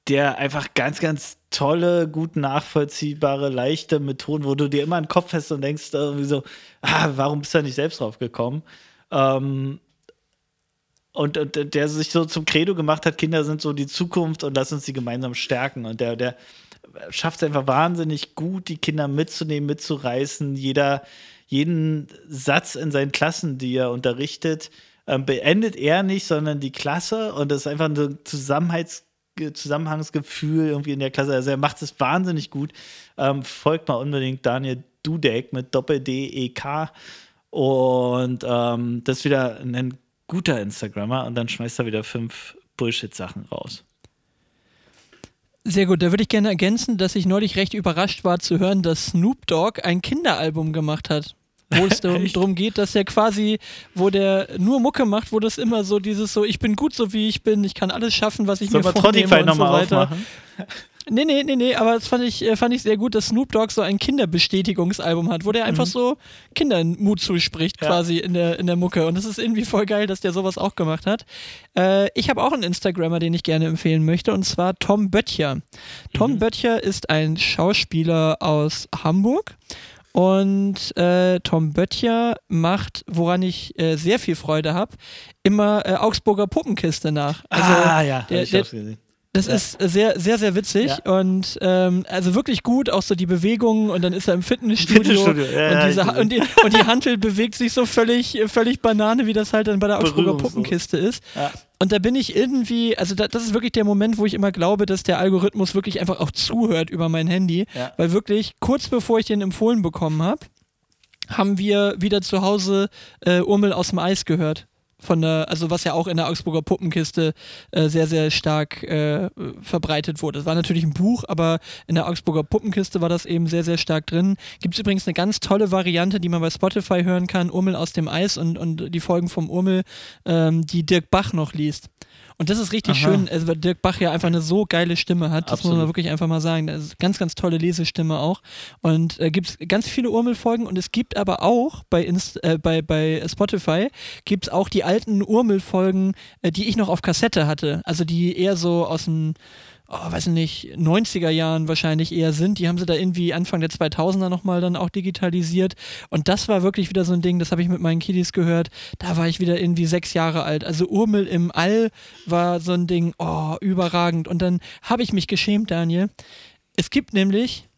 der einfach ganz, ganz tolle, gut nachvollziehbare, leichte Methoden, wo du dir immer einen Kopf hast und denkst irgendwie so, ah, warum bist du da nicht selbst drauf gekommen? Ähm, und, und, der sich so zum Credo gemacht hat, Kinder sind so die Zukunft und lass uns sie gemeinsam stärken. Und der, der schafft es einfach wahnsinnig gut, die Kinder mitzunehmen, mitzureißen. Jeder, jeden Satz in seinen Klassen, die er unterrichtet, ähm, beendet er nicht, sondern die Klasse. Und das ist einfach ein Zusammenhalts Zusammenhangsgefühl irgendwie in der Klasse. Also er macht es wahnsinnig gut. Ähm, folgt mal unbedingt Daniel Dudek mit Doppel-D-E-K. Und ähm, das ist wieder ein guter Instagrammer und dann schmeißt er wieder fünf Bullshit-Sachen raus. Sehr gut, da würde ich gerne ergänzen, dass ich neulich recht überrascht war zu hören, dass Snoop Dogg ein Kinderalbum gemacht hat. wo es darum, geht, dass er quasi, wo der nur Mucke macht, wo das immer so dieses so, ich bin gut so wie ich bin, ich kann alles schaffen, was ich Sollen mir vornehme Spotify und so weiter. aufmachen? Nee, nee, nee, nee, aber das fand ich, äh, fand ich sehr gut, dass Snoop Dogg so ein Kinderbestätigungsalbum hat, wo der einfach so Kindern Mut zuspricht, Ja. quasi in der, in der Mucke. Und das ist irgendwie voll geil, dass der sowas auch gemacht hat. Äh, ich habe auch einen Instagrammer, den ich gerne empfehlen möchte, und zwar Tom Böttcher. Tom Böttcher ist ein Schauspieler aus Hamburg. Und äh, Tom Böttcher macht, woran ich äh, sehr viel Freude habe, immer äh, Augsburger Puppenkiste nach. Also ah, ja, der- hab ich der- auch gesehen. Das Ja. ist sehr, sehr, sehr witzig Ja. und ähm, also wirklich gut, auch so die Bewegungen und dann ist er im Fitnessstudio, Fitnessstudio, ja, und, diese, Ha- und, die, und die Hantel bewegt sich so völlig, völlig Banane, wie das halt dann bei der Augsburger. Puppenkiste ist. Ja. Und da bin ich irgendwie, also da, das ist wirklich der Moment, wo ich immer glaube, dass der Algorithmus wirklich einfach auch zuhört über mein Handy, Ja. weil wirklich kurz bevor ich den empfohlen bekommen habe, haben wir wieder zu Hause äh, Urmel aus dem Eis gehört. Von der, also was ja auch in der Augsburger Puppenkiste äh, sehr, sehr stark äh, verbreitet wurde. Das war natürlich ein Buch, aber in der Augsburger Puppenkiste war das eben sehr, sehr stark drin. Gibt es übrigens eine ganz tolle Variante, die man bei Spotify hören kann, Urmel aus dem Eis und, und die Folgen vom Urmel, ähm, die Dirk Bach noch liest. Und das ist richtig Aha. schön, also weil Dirk Bach ja einfach eine so geile Stimme hat. Das muss man wirklich einfach mal sagen. Das ist ganz, ganz tolle Lesestimme auch. Und äh, gibt es ganz viele Urmel-Folgen und es gibt aber auch bei, Inst äh, bei, bei Spotify gibt es auch die alten Urmel-Folgen, äh, die ich noch auf Kassette hatte. Also die eher so aus dem, oh, weiß nicht, 90er Jahren wahrscheinlich eher sind. Die haben sie da irgendwie Anfang der 2000er nochmal dann auch digitalisiert. Und das war wirklich wieder so ein Ding, das habe ich mit meinen Kiddies gehört. Da war ich wieder irgendwie sechs Jahre alt. Also Urmel im All war so ein Ding, oh, überragend. Und dann habe ich mich geschämt, Daniel. Es gibt nämlich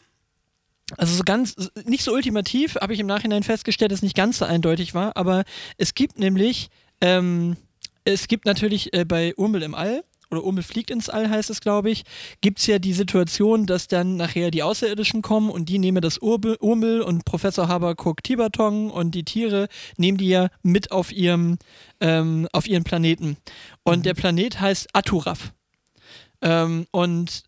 also so ganz, nicht so ultimativ, habe ich im Nachhinein festgestellt, dass es nicht ganz so eindeutig war, aber es gibt nämlich, ähm, es gibt natürlich äh, bei Urmel im All, oder Urmel fliegt ins All heißt es, glaube ich, gibt es ja die Situation, dass dann nachher die Außerirdischen kommen und die nehmen das Urbe, Urmel und Professor Habakuk Tiberton und die Tiere nehmen die ja mit auf ihrem, ähm, auf ihren Planeten. Und der Planet heißt Aturaf. Ähm, und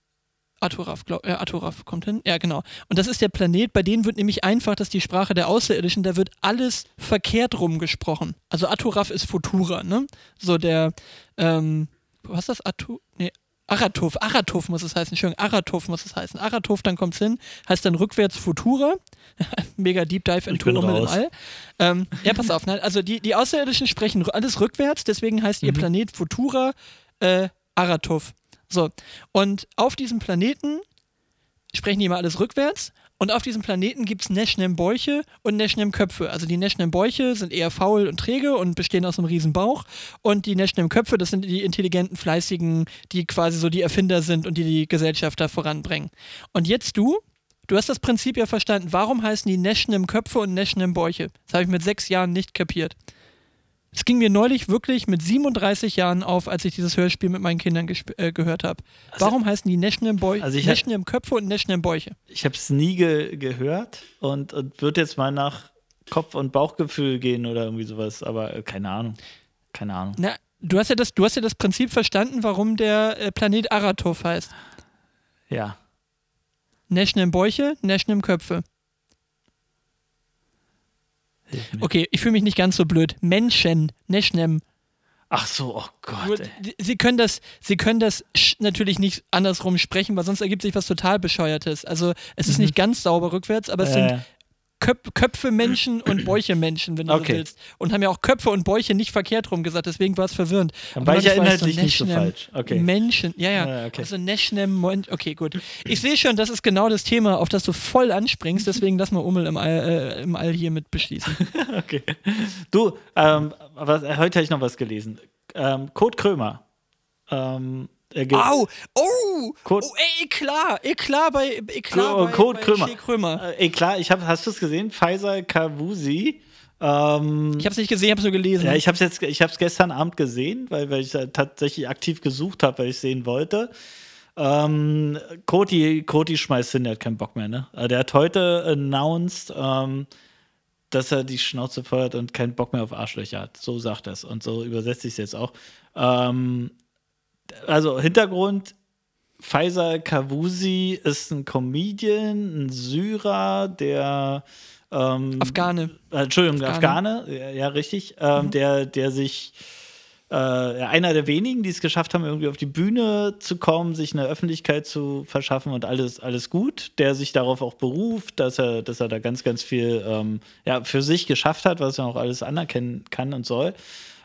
Aturaf, glaub, äh, Aturaf kommt hin. Ja, genau. Und das ist der Planet, bei denen wird nämlich einfach, dass die Sprache der Außerirdischen, da wird alles verkehrt rumgesprochen. Also Aturaf ist Futura, ne? So der, ähm, was ist das? Atu, nee, Aratuf, Aratuf muss es heißen, Entschuldigung, Aratuf muss es heißen. Aratuf, dann kommt's hin, heißt dann rückwärts Futura. Mega Deep Dive in Urmel im. All. Ähm, ja, pass auf, ne? also die, die Außerirdischen sprechen alles rückwärts, deswegen heißt ihr Planet Futura äh, Aratuf. So, und auf diesem Planeten sprechen die immer alles rückwärts. Und auf diesem Planeten gibt es Neschnem-Bäuche und Neschnem-Köpfe. Also die Neschnem-Bäuche sind eher faul und träge und bestehen aus einem riesen Bauch. Und die Neschnem-Köpfe, das sind die intelligenten, fleißigen, die quasi so die Erfinder sind und die die Gesellschaft da voranbringen. Und jetzt du, du hast das Prinzip ja verstanden. Warum heißen die Neschnem-Köpfe und Neschnem-Bäuche? Das habe ich mit sechs Jahren nicht kapiert. Es ging mir neulich wirklich mit 37 Jahren auf, als ich dieses Hörspiel mit meinen Kindern äh, gehört habe. Warum heißen die Neschnem-Bäuche Also ich hab- Neschnem-Köpfe und Neschnem-Bäuche? Ich habe es nie ge gehört und, und würde jetzt mal nach Kopf- und Bauchgefühl gehen oder irgendwie sowas, aber äh, keine Ahnung. Keine Ahnung. Na, du hast ja das, du hast ja das Prinzip verstanden, warum der äh, Planet Aratov heißt. Ja. Neschnem Bäuche, Neschnem Köpfe. Hilf mir. Okay, ich fühle mich nicht ganz so blöd. Menschen, Neschnem. Ach so, oh Gott. Ey. Sie können das, Sie können das natürlich nicht andersrum sprechen, weil sonst ergibt sich was total bescheuertes. Also es ist nicht ganz sauber rückwärts, aber es sind Äh, Köp Köpfe Menschen und Bäuche Menschen, wenn du Okay. so willst. Und haben ja auch Köpfe und Bäuche nicht verkehrt rum gesagt, deswegen war es verwirrend. Dann war ich ja inhaltlich nicht so falsch. Okay. Menschen, ja, ja. Okay. Also Neschnem, Mon- okay, gut. Ich sehe schon, das ist genau das Thema, auf das du voll anspringst, deswegen lass mal Ummel im All, äh, im All hier mit beschließen. okay. Du, ähm, was, heute habe ich noch was gelesen. Ähm, Kurt Krömer. Ähm, Au! Oh! Kurt- oh ey, klar, eklar bei, eklar Kurt- bei, Kurt bei Krömer. Krömer. Äh, ey, klar, ich hab, hast du es gesehen? Pfizer Kavusi. Ähm, Ich hab's nicht gesehen, hab's nur gelesen. Ja, ich habe es jetzt, ich habe es gestern Abend gesehen, weil, weil ich tatsächlich aktiv gesucht habe, weil ich sehen wollte. Ähm, Koti, Koti schmeißt hin, der hat keinen Bock mehr, ne? Also Der hat heute announced, ähm, dass er die Schnauze feuert und keinen Bock mehr auf Arschlöcher hat. So sagt er es und so übersetze ich es jetzt auch. Ähm, also Hintergrund, Faisal Kavusi ist ein Comedian, ein Syrer, der ähm, Afghane. Äh, Entschuldigung, Afghane, Afghane ja, ja, richtig, ähm, mhm. der, der sich äh, einer der wenigen, die es geschafft haben, irgendwie auf die Bühne zu kommen, sich eine Öffentlichkeit zu verschaffen und alles, alles gut, der sich darauf auch beruft, dass er, dass er da ganz, ganz viel ähm, ja, für sich geschafft hat, was er auch alles anerkennen kann und soll.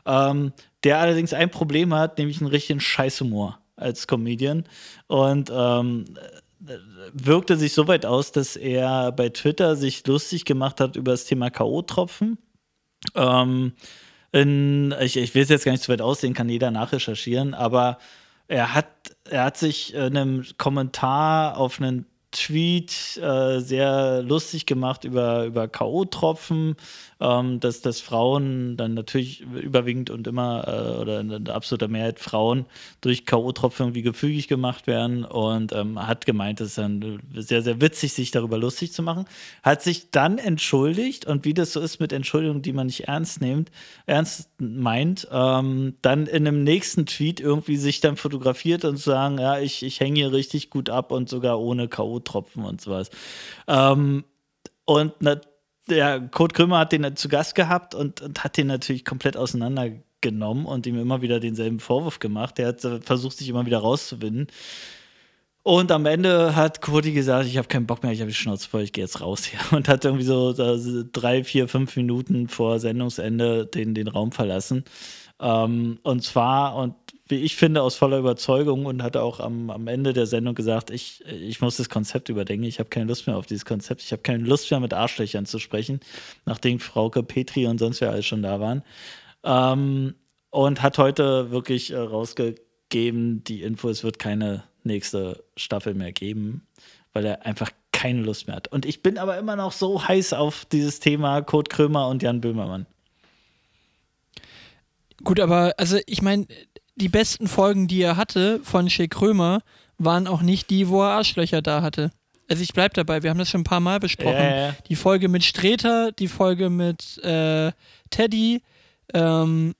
Ähm, der allerdings ein Problem hat, nämlich einen richtigen Scheißhumor als Comedian. Und ähm, wirkte sich so weit aus, dass er bei Twitter sich lustig gemacht hat über das Thema K.O.-Tropfen. Ähm, ich, ich will es jetzt gar nicht zu weit aussehen, kann jeder nachrecherchieren, aber er hat, er hat sich in einem Kommentar auf einen Tweet äh, sehr lustig gemacht über, über K.O.-Tropfen, ähm, dass, dass Frauen dann natürlich überwiegend und immer äh, oder in absoluter Mehrheit Frauen durch K.O.-Tropfen irgendwie gefügig gemacht werden und ähm, hat gemeint, es ist dann sehr, sehr witzig, sich darüber lustig zu machen. Hat sich dann entschuldigt und wie das so ist mit Entschuldigungen, die man nicht ernst nimmt, ernst meint, ähm, dann in einem nächsten Tweet irgendwie sich dann fotografiert und sagen, ja, ich, ich hänge hier richtig gut ab und sogar ohne K.O.-Tropfen und sowas. Ähm, und natürlich ja, Kurt Krümmer hat den zu Gast gehabt und, und hat den natürlich komplett auseinandergenommen und ihm immer wieder denselben Vorwurf gemacht. Der hat versucht, sich immer wieder rauszuwinden. Und am Ende hat Kurti gesagt, ich habe keinen Bock mehr, ich habe die Schnauze voll, ich gehe jetzt raus hier. Und hat irgendwie so drei, vier, fünf Minuten vor Sendungsende den, den Raum verlassen. Ähm, und zwar, und wie ich finde, aus voller Überzeugung und hat auch am, am Ende der Sendung gesagt, ich, ich muss das Konzept überdenken, ich habe keine Lust mehr auf dieses Konzept, ich habe keine Lust mehr mit Arschlöchern zu sprechen, nachdem Frauke Petri und sonst wer alles schon da waren. Ähm, und hat heute wirklich äh, rausgegeben, die Info, es wird keine nächste Staffel mehr geben, weil er einfach keine Lust mehr hat. Und ich bin aber immer noch so heiß auf dieses Thema Kurt Krömer und Jan Böhmermann. Gut, aber also ich meine, die besten Folgen, die er hatte von Shea Krömer, waren auch nicht die, wo er Arschlöcher da hatte. Also ich bleib dabei, wir haben das schon ein paar Mal besprochen. Äh. Die Folge mit Streter, die Folge mit äh, Teddy, ähm,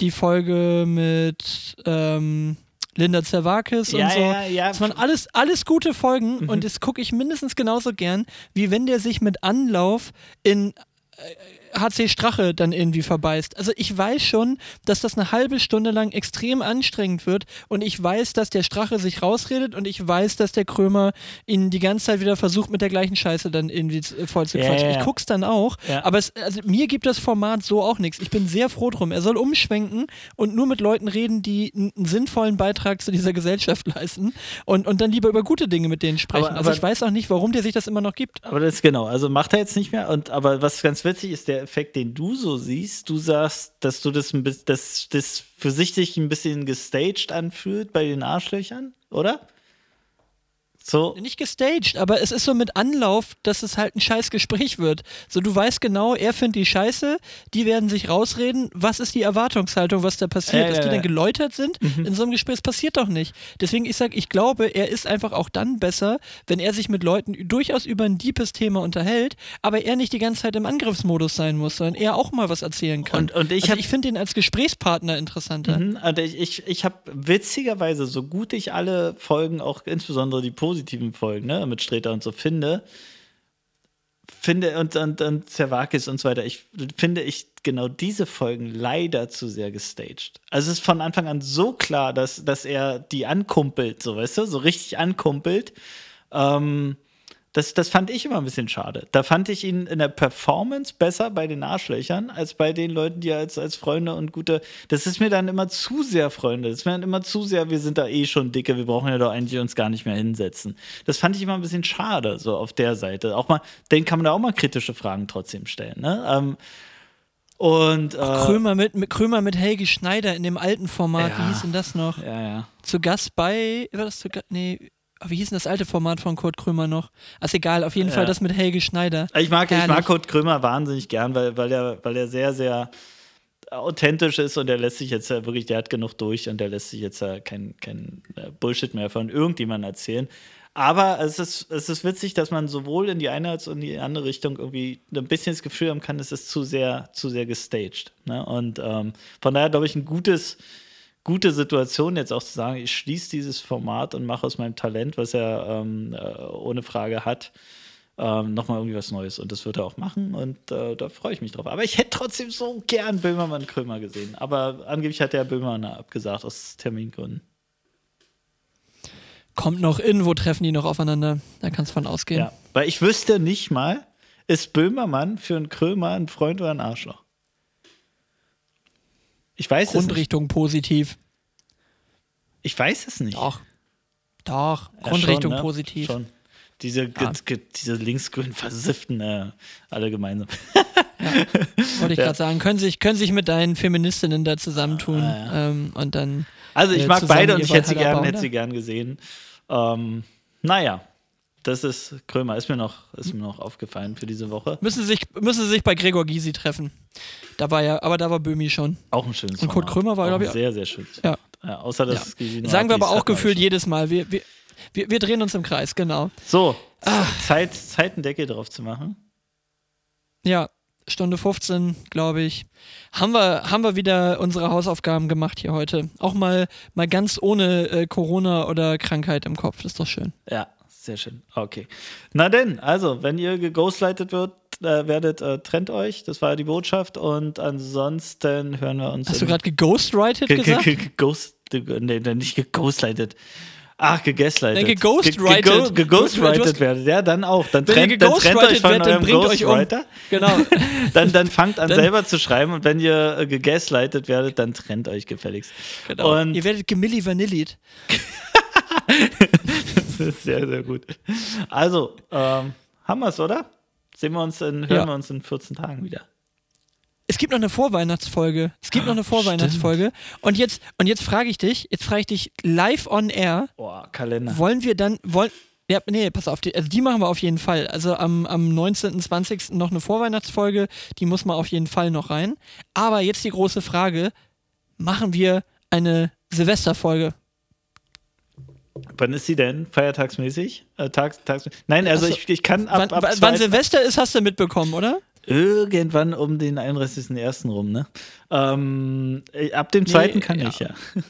die Folge mit ähm, Linda Zerwakis ja, und so. Ja, ja. Das waren alles, alles gute Folgen mhm. und das gucke ich mindestens genauso gern, wie wenn der sich mit Anlauf in äh, HC Strache dann irgendwie verbeißt. Also ich weiß schon, dass das eine halbe Stunde lang extrem anstrengend wird und ich weiß, dass der Strache sich rausredet und ich weiß, dass der Krömer ihn die ganze Zeit wieder versucht, mit der gleichen Scheiße dann irgendwie voll zu quatschen. Ja, ja, Ich guck's dann auch, aber es, also mir gibt das Format so auch nichts. Ich bin sehr froh drum. Er soll umschwenken und nur mit Leuten reden, die einen sinnvollen Beitrag zu dieser Gesellschaft leisten und, und dann lieber über gute Dinge mit denen sprechen. Aber, also aber, also ich weiß auch nicht, warum der sich das immer noch gibt. Aber das ist genau, also macht er jetzt nicht mehr und aber was ganz witzig ist, der Effekt, den du so siehst. Du sagst, dass du das dass das für sich sich ein bisschen gestaged anfühlt bei den Arschlöchern, oder? So. Nicht gestaged, aber es ist so mit Anlauf, dass es halt ein scheiß Gespräch wird. So, du weißt genau, er findet die scheiße, die werden sich rausreden. Was ist die Erwartungshaltung, was da passiert? Äh, Dass die dann geläutert sind mhm. in so einem Gespräch, das passiert doch nicht. Deswegen, ich sag, ich glaube, er ist einfach auch dann besser, wenn er sich mit Leuten durchaus über ein deepes Thema unterhält, aber er nicht die ganze Zeit im Angriffsmodus sein muss, sondern er auch mal was erzählen kann. Und, und ich, also ich finde ihn als Gesprächspartner interessanter. Mhm, also ich ich, ich habe witzigerweise, so gut ich alle Folgen, auch insbesondere die positiven, positiven Folgen, ne, mit Streter und so finde, finde und, und, und Zervakis und so weiter, ich finde ich genau diese Folgen leider zu sehr gestaged. Also es ist von Anfang an so klar, dass, dass er die ankumpelt, so weißt du, so richtig ankumpelt. Ähm, das, das fand ich immer ein bisschen schade. Da fand ich ihn in der Performance besser bei den Arschlöchern als bei den Leuten, die als, als Freunde und gute. Das ist mir dann immer zu sehr Freunde. Das ist mir dann immer zu sehr, wir sind da eh schon dicke, wir brauchen ja doch eigentlich uns gar nicht mehr hinsetzen. Das fand ich immer ein bisschen schade, so auf der Seite. Auch mal, den kann man da auch mal kritische Fragen trotzdem stellen. Ne? Ähm, und äh, Krömer, mit, mit, Krömer mit Helge Schneider in dem alten Format, ja, wie hieß denn das noch? Ja, ja. Zu Gast bei, war das zu Gast? Nee, wie hieß denn das alte Format von Kurt Krömer noch? Also egal, auf jeden ja. Fall das mit Helge Schneider. Ich mag, ich mag Kurt Krömer wahnsinnig gern, weil, weil, er, weil er sehr, sehr authentisch ist und der lässt sich jetzt ja wirklich, der hat genug durch und der lässt sich jetzt ja kein, kein äh, Bullshit mehr von irgendjemandem erzählen. Aber es ist, es ist witzig, dass man sowohl in die eine als auch in die andere Richtung irgendwie ein bisschen das Gefühl haben kann, es ist zu sehr, zu sehr gestaged. Ne? Und ähm, von daher glaube ich, ein gutes, gute Situation, jetzt auch zu sagen, ich schließe dieses Format und mache aus meinem Talent, was er ähm, äh, ohne Frage hat, ähm, nochmal irgendwie was Neues. Und das wird er auch machen und äh, da freue ich mich drauf. Aber ich hätte trotzdem so gern Böhmermann Krömer gesehen. Aber angeblich hat der Böhmermann abgesagt aus Termingründen. Kommt noch in, wo treffen die noch aufeinander? Da kannst du von ausgehen. Ja, weil ich wüsste nicht mal, ist Böhmermann für einen Krömer ein Freund oder ein Arschloch? Ich weiß es nicht. Grundrichtung positiv. Ich weiß es nicht. Doch. Doch. Ja, Grundrichtung schon, ne? positiv. Schon. Diese, Ja. diese linksgrün versifften äh, alle gemeinsam. Wollte ich Ja. gerade sagen. Können sich, können sich mit deinen Feministinnen da zusammentun Ah, ähm, und dann. Also ich Äh, mag beide und ich hätte sie gern, hätte ne? sie gern gesehen. Ähm, naja, das ist Krömer, ist mir noch, ist mir noch aufgefallen für diese Woche. Müssen sie sich, müssen sie sich bei Gregor Gysi treffen. Da war ja, aber da war Böhmi schon. Auch ein schönes Und Kurt Format. Krömer war, Auch glaub ein ich, sehr, sehr schönes. Ja. Ja, außer Ja. dass nur Sagen wir aber auch gefühlt jedes Mal. Wir, wir, wir, wir drehen uns im Kreis, genau. So, Zeit, Zeit, einen Deckel drauf zu machen. Ja, Stunde 15, glaube ich. Haben wir, haben wir wieder unsere Hausaufgaben gemacht hier heute. Auch mal, mal ganz ohne äh, Corona oder Krankheit im Kopf. Das ist doch schön. Ja, sehr schön. Okay. Na denn, also, wenn ihr geghostlightet wird, äh, werdet, äh, trennt euch. Das war die Botschaft. Und ansonsten hören wir uns. Hast du gerade geghostwrited Ge- ge- gesagt? ge- ge- Ghost, nee, nicht geghostlightet. Ach, gegaslightet. Nee, geghostwrited. Ge- ge- Du- du Geghostwrightet hast- werdet. Ja, dann auch. Dann ihr trennt, dann trennt euch von werdet, dann eurem euch um. Ghostwriter. Genau. Dann, dann fangt an, Dann- selber zu schreiben. Und wenn ihr äh, gegaslightet werdet, dann trennt euch gefälligst. genau. Und Ihr werdet gemilli vanillit. das ist sehr, sehr gut. Also, ähm, haben wir es, oder? Sehen wir uns in, hören Ja. wir uns in 14 Tagen wieder. Es gibt noch eine Vorweihnachtsfolge. Es gibt noch eine Vorweihnachtsfolge. Und jetzt, und jetzt frage ich dich, jetzt frage ich dich live on air, Boah, Kalender. wollen wir dann, wollen, ja, nee, pass auf, die, also die machen wir auf jeden Fall. Also am, am 19., 20. noch eine Vorweihnachtsfolge, die muss man auf jeden Fall noch rein. Aber jetzt die große Frage, machen wir eine Silvesterfolge? Wann ist sie denn? Feiertagsmäßig? Äh, tags, tags, Nein, also so. ich, ich kann ab, wann, ab wann Silvester ist, hast du mitbekommen, oder? Irgendwann um den 31.01. rum, ne? Ähm, äh, ab dem zweiten kann ja. ich, ja.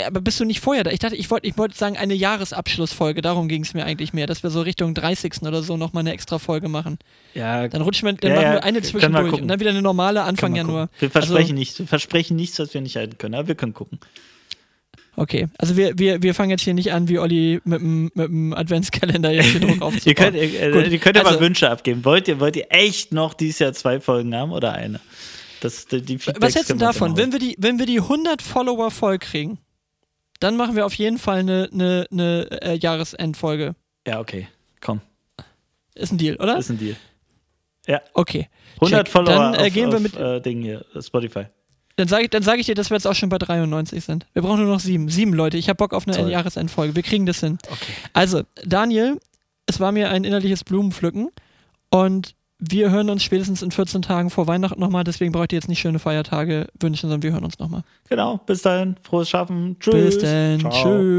Ja, aber bist du nicht vorher da? Ich dachte, ich wollte ich wollte sagen, eine Jahresabschlussfolge, darum ging es mir eigentlich mehr, dass wir so Richtung 30. oder so nochmal eine extra Folge machen. Ja, Dann rutschen wir, dann Ja, machen wir eine zwischendurch und dann wieder eine normale Anfang Januar. Wir versprechen also, nichts, wir versprechen nichts, was wir nicht halten können, aber wir können gucken. Okay, also wir, wir, wir fangen jetzt hier nicht an, wie Olli mit dem, mit dem Adventskalender jetzt hier Druck aufzubauen. Ihr könnt, ihr, Gut, ihr könnt ja also- mal Wünsche abgeben. Wollt ihr, wollt ihr echt noch dieses Jahr zwei Folgen haben oder eine? Das, die, die Was Feedbacks hältst du davon? Wenn wir, die, wenn wir die 100 Follower voll kriegen, dann machen wir auf jeden Fall eine, eine, eine äh, Jahresendfolge. Ja, okay. Komm, Ist ein Deal, oder? ist ein Deal. Ja, Okay. 100 Check. Follower Dann äh, auf, gehen wir auf, mit. äh, Ding hier, Spotify. Dann sage ich, dann sag ich dir, dass wir jetzt auch schon bei 93 sind. Wir brauchen nur noch sieben. Sieben Leute. Ich habe Bock auf eine Toll. Jahresendfolge. Wir kriegen das hin. Okay. Also, Daniel, es war mir ein innerliches Blumenpflücken und wir hören uns spätestens in 14 Tagen vor Weihnachten nochmal. Deswegen braucht ihr jetzt nicht schöne Feiertage wünschen, sondern wir hören uns nochmal. Genau, bis dahin, frohes Schaffen. Tschüss. Bis dann. Ciao. Tschüss.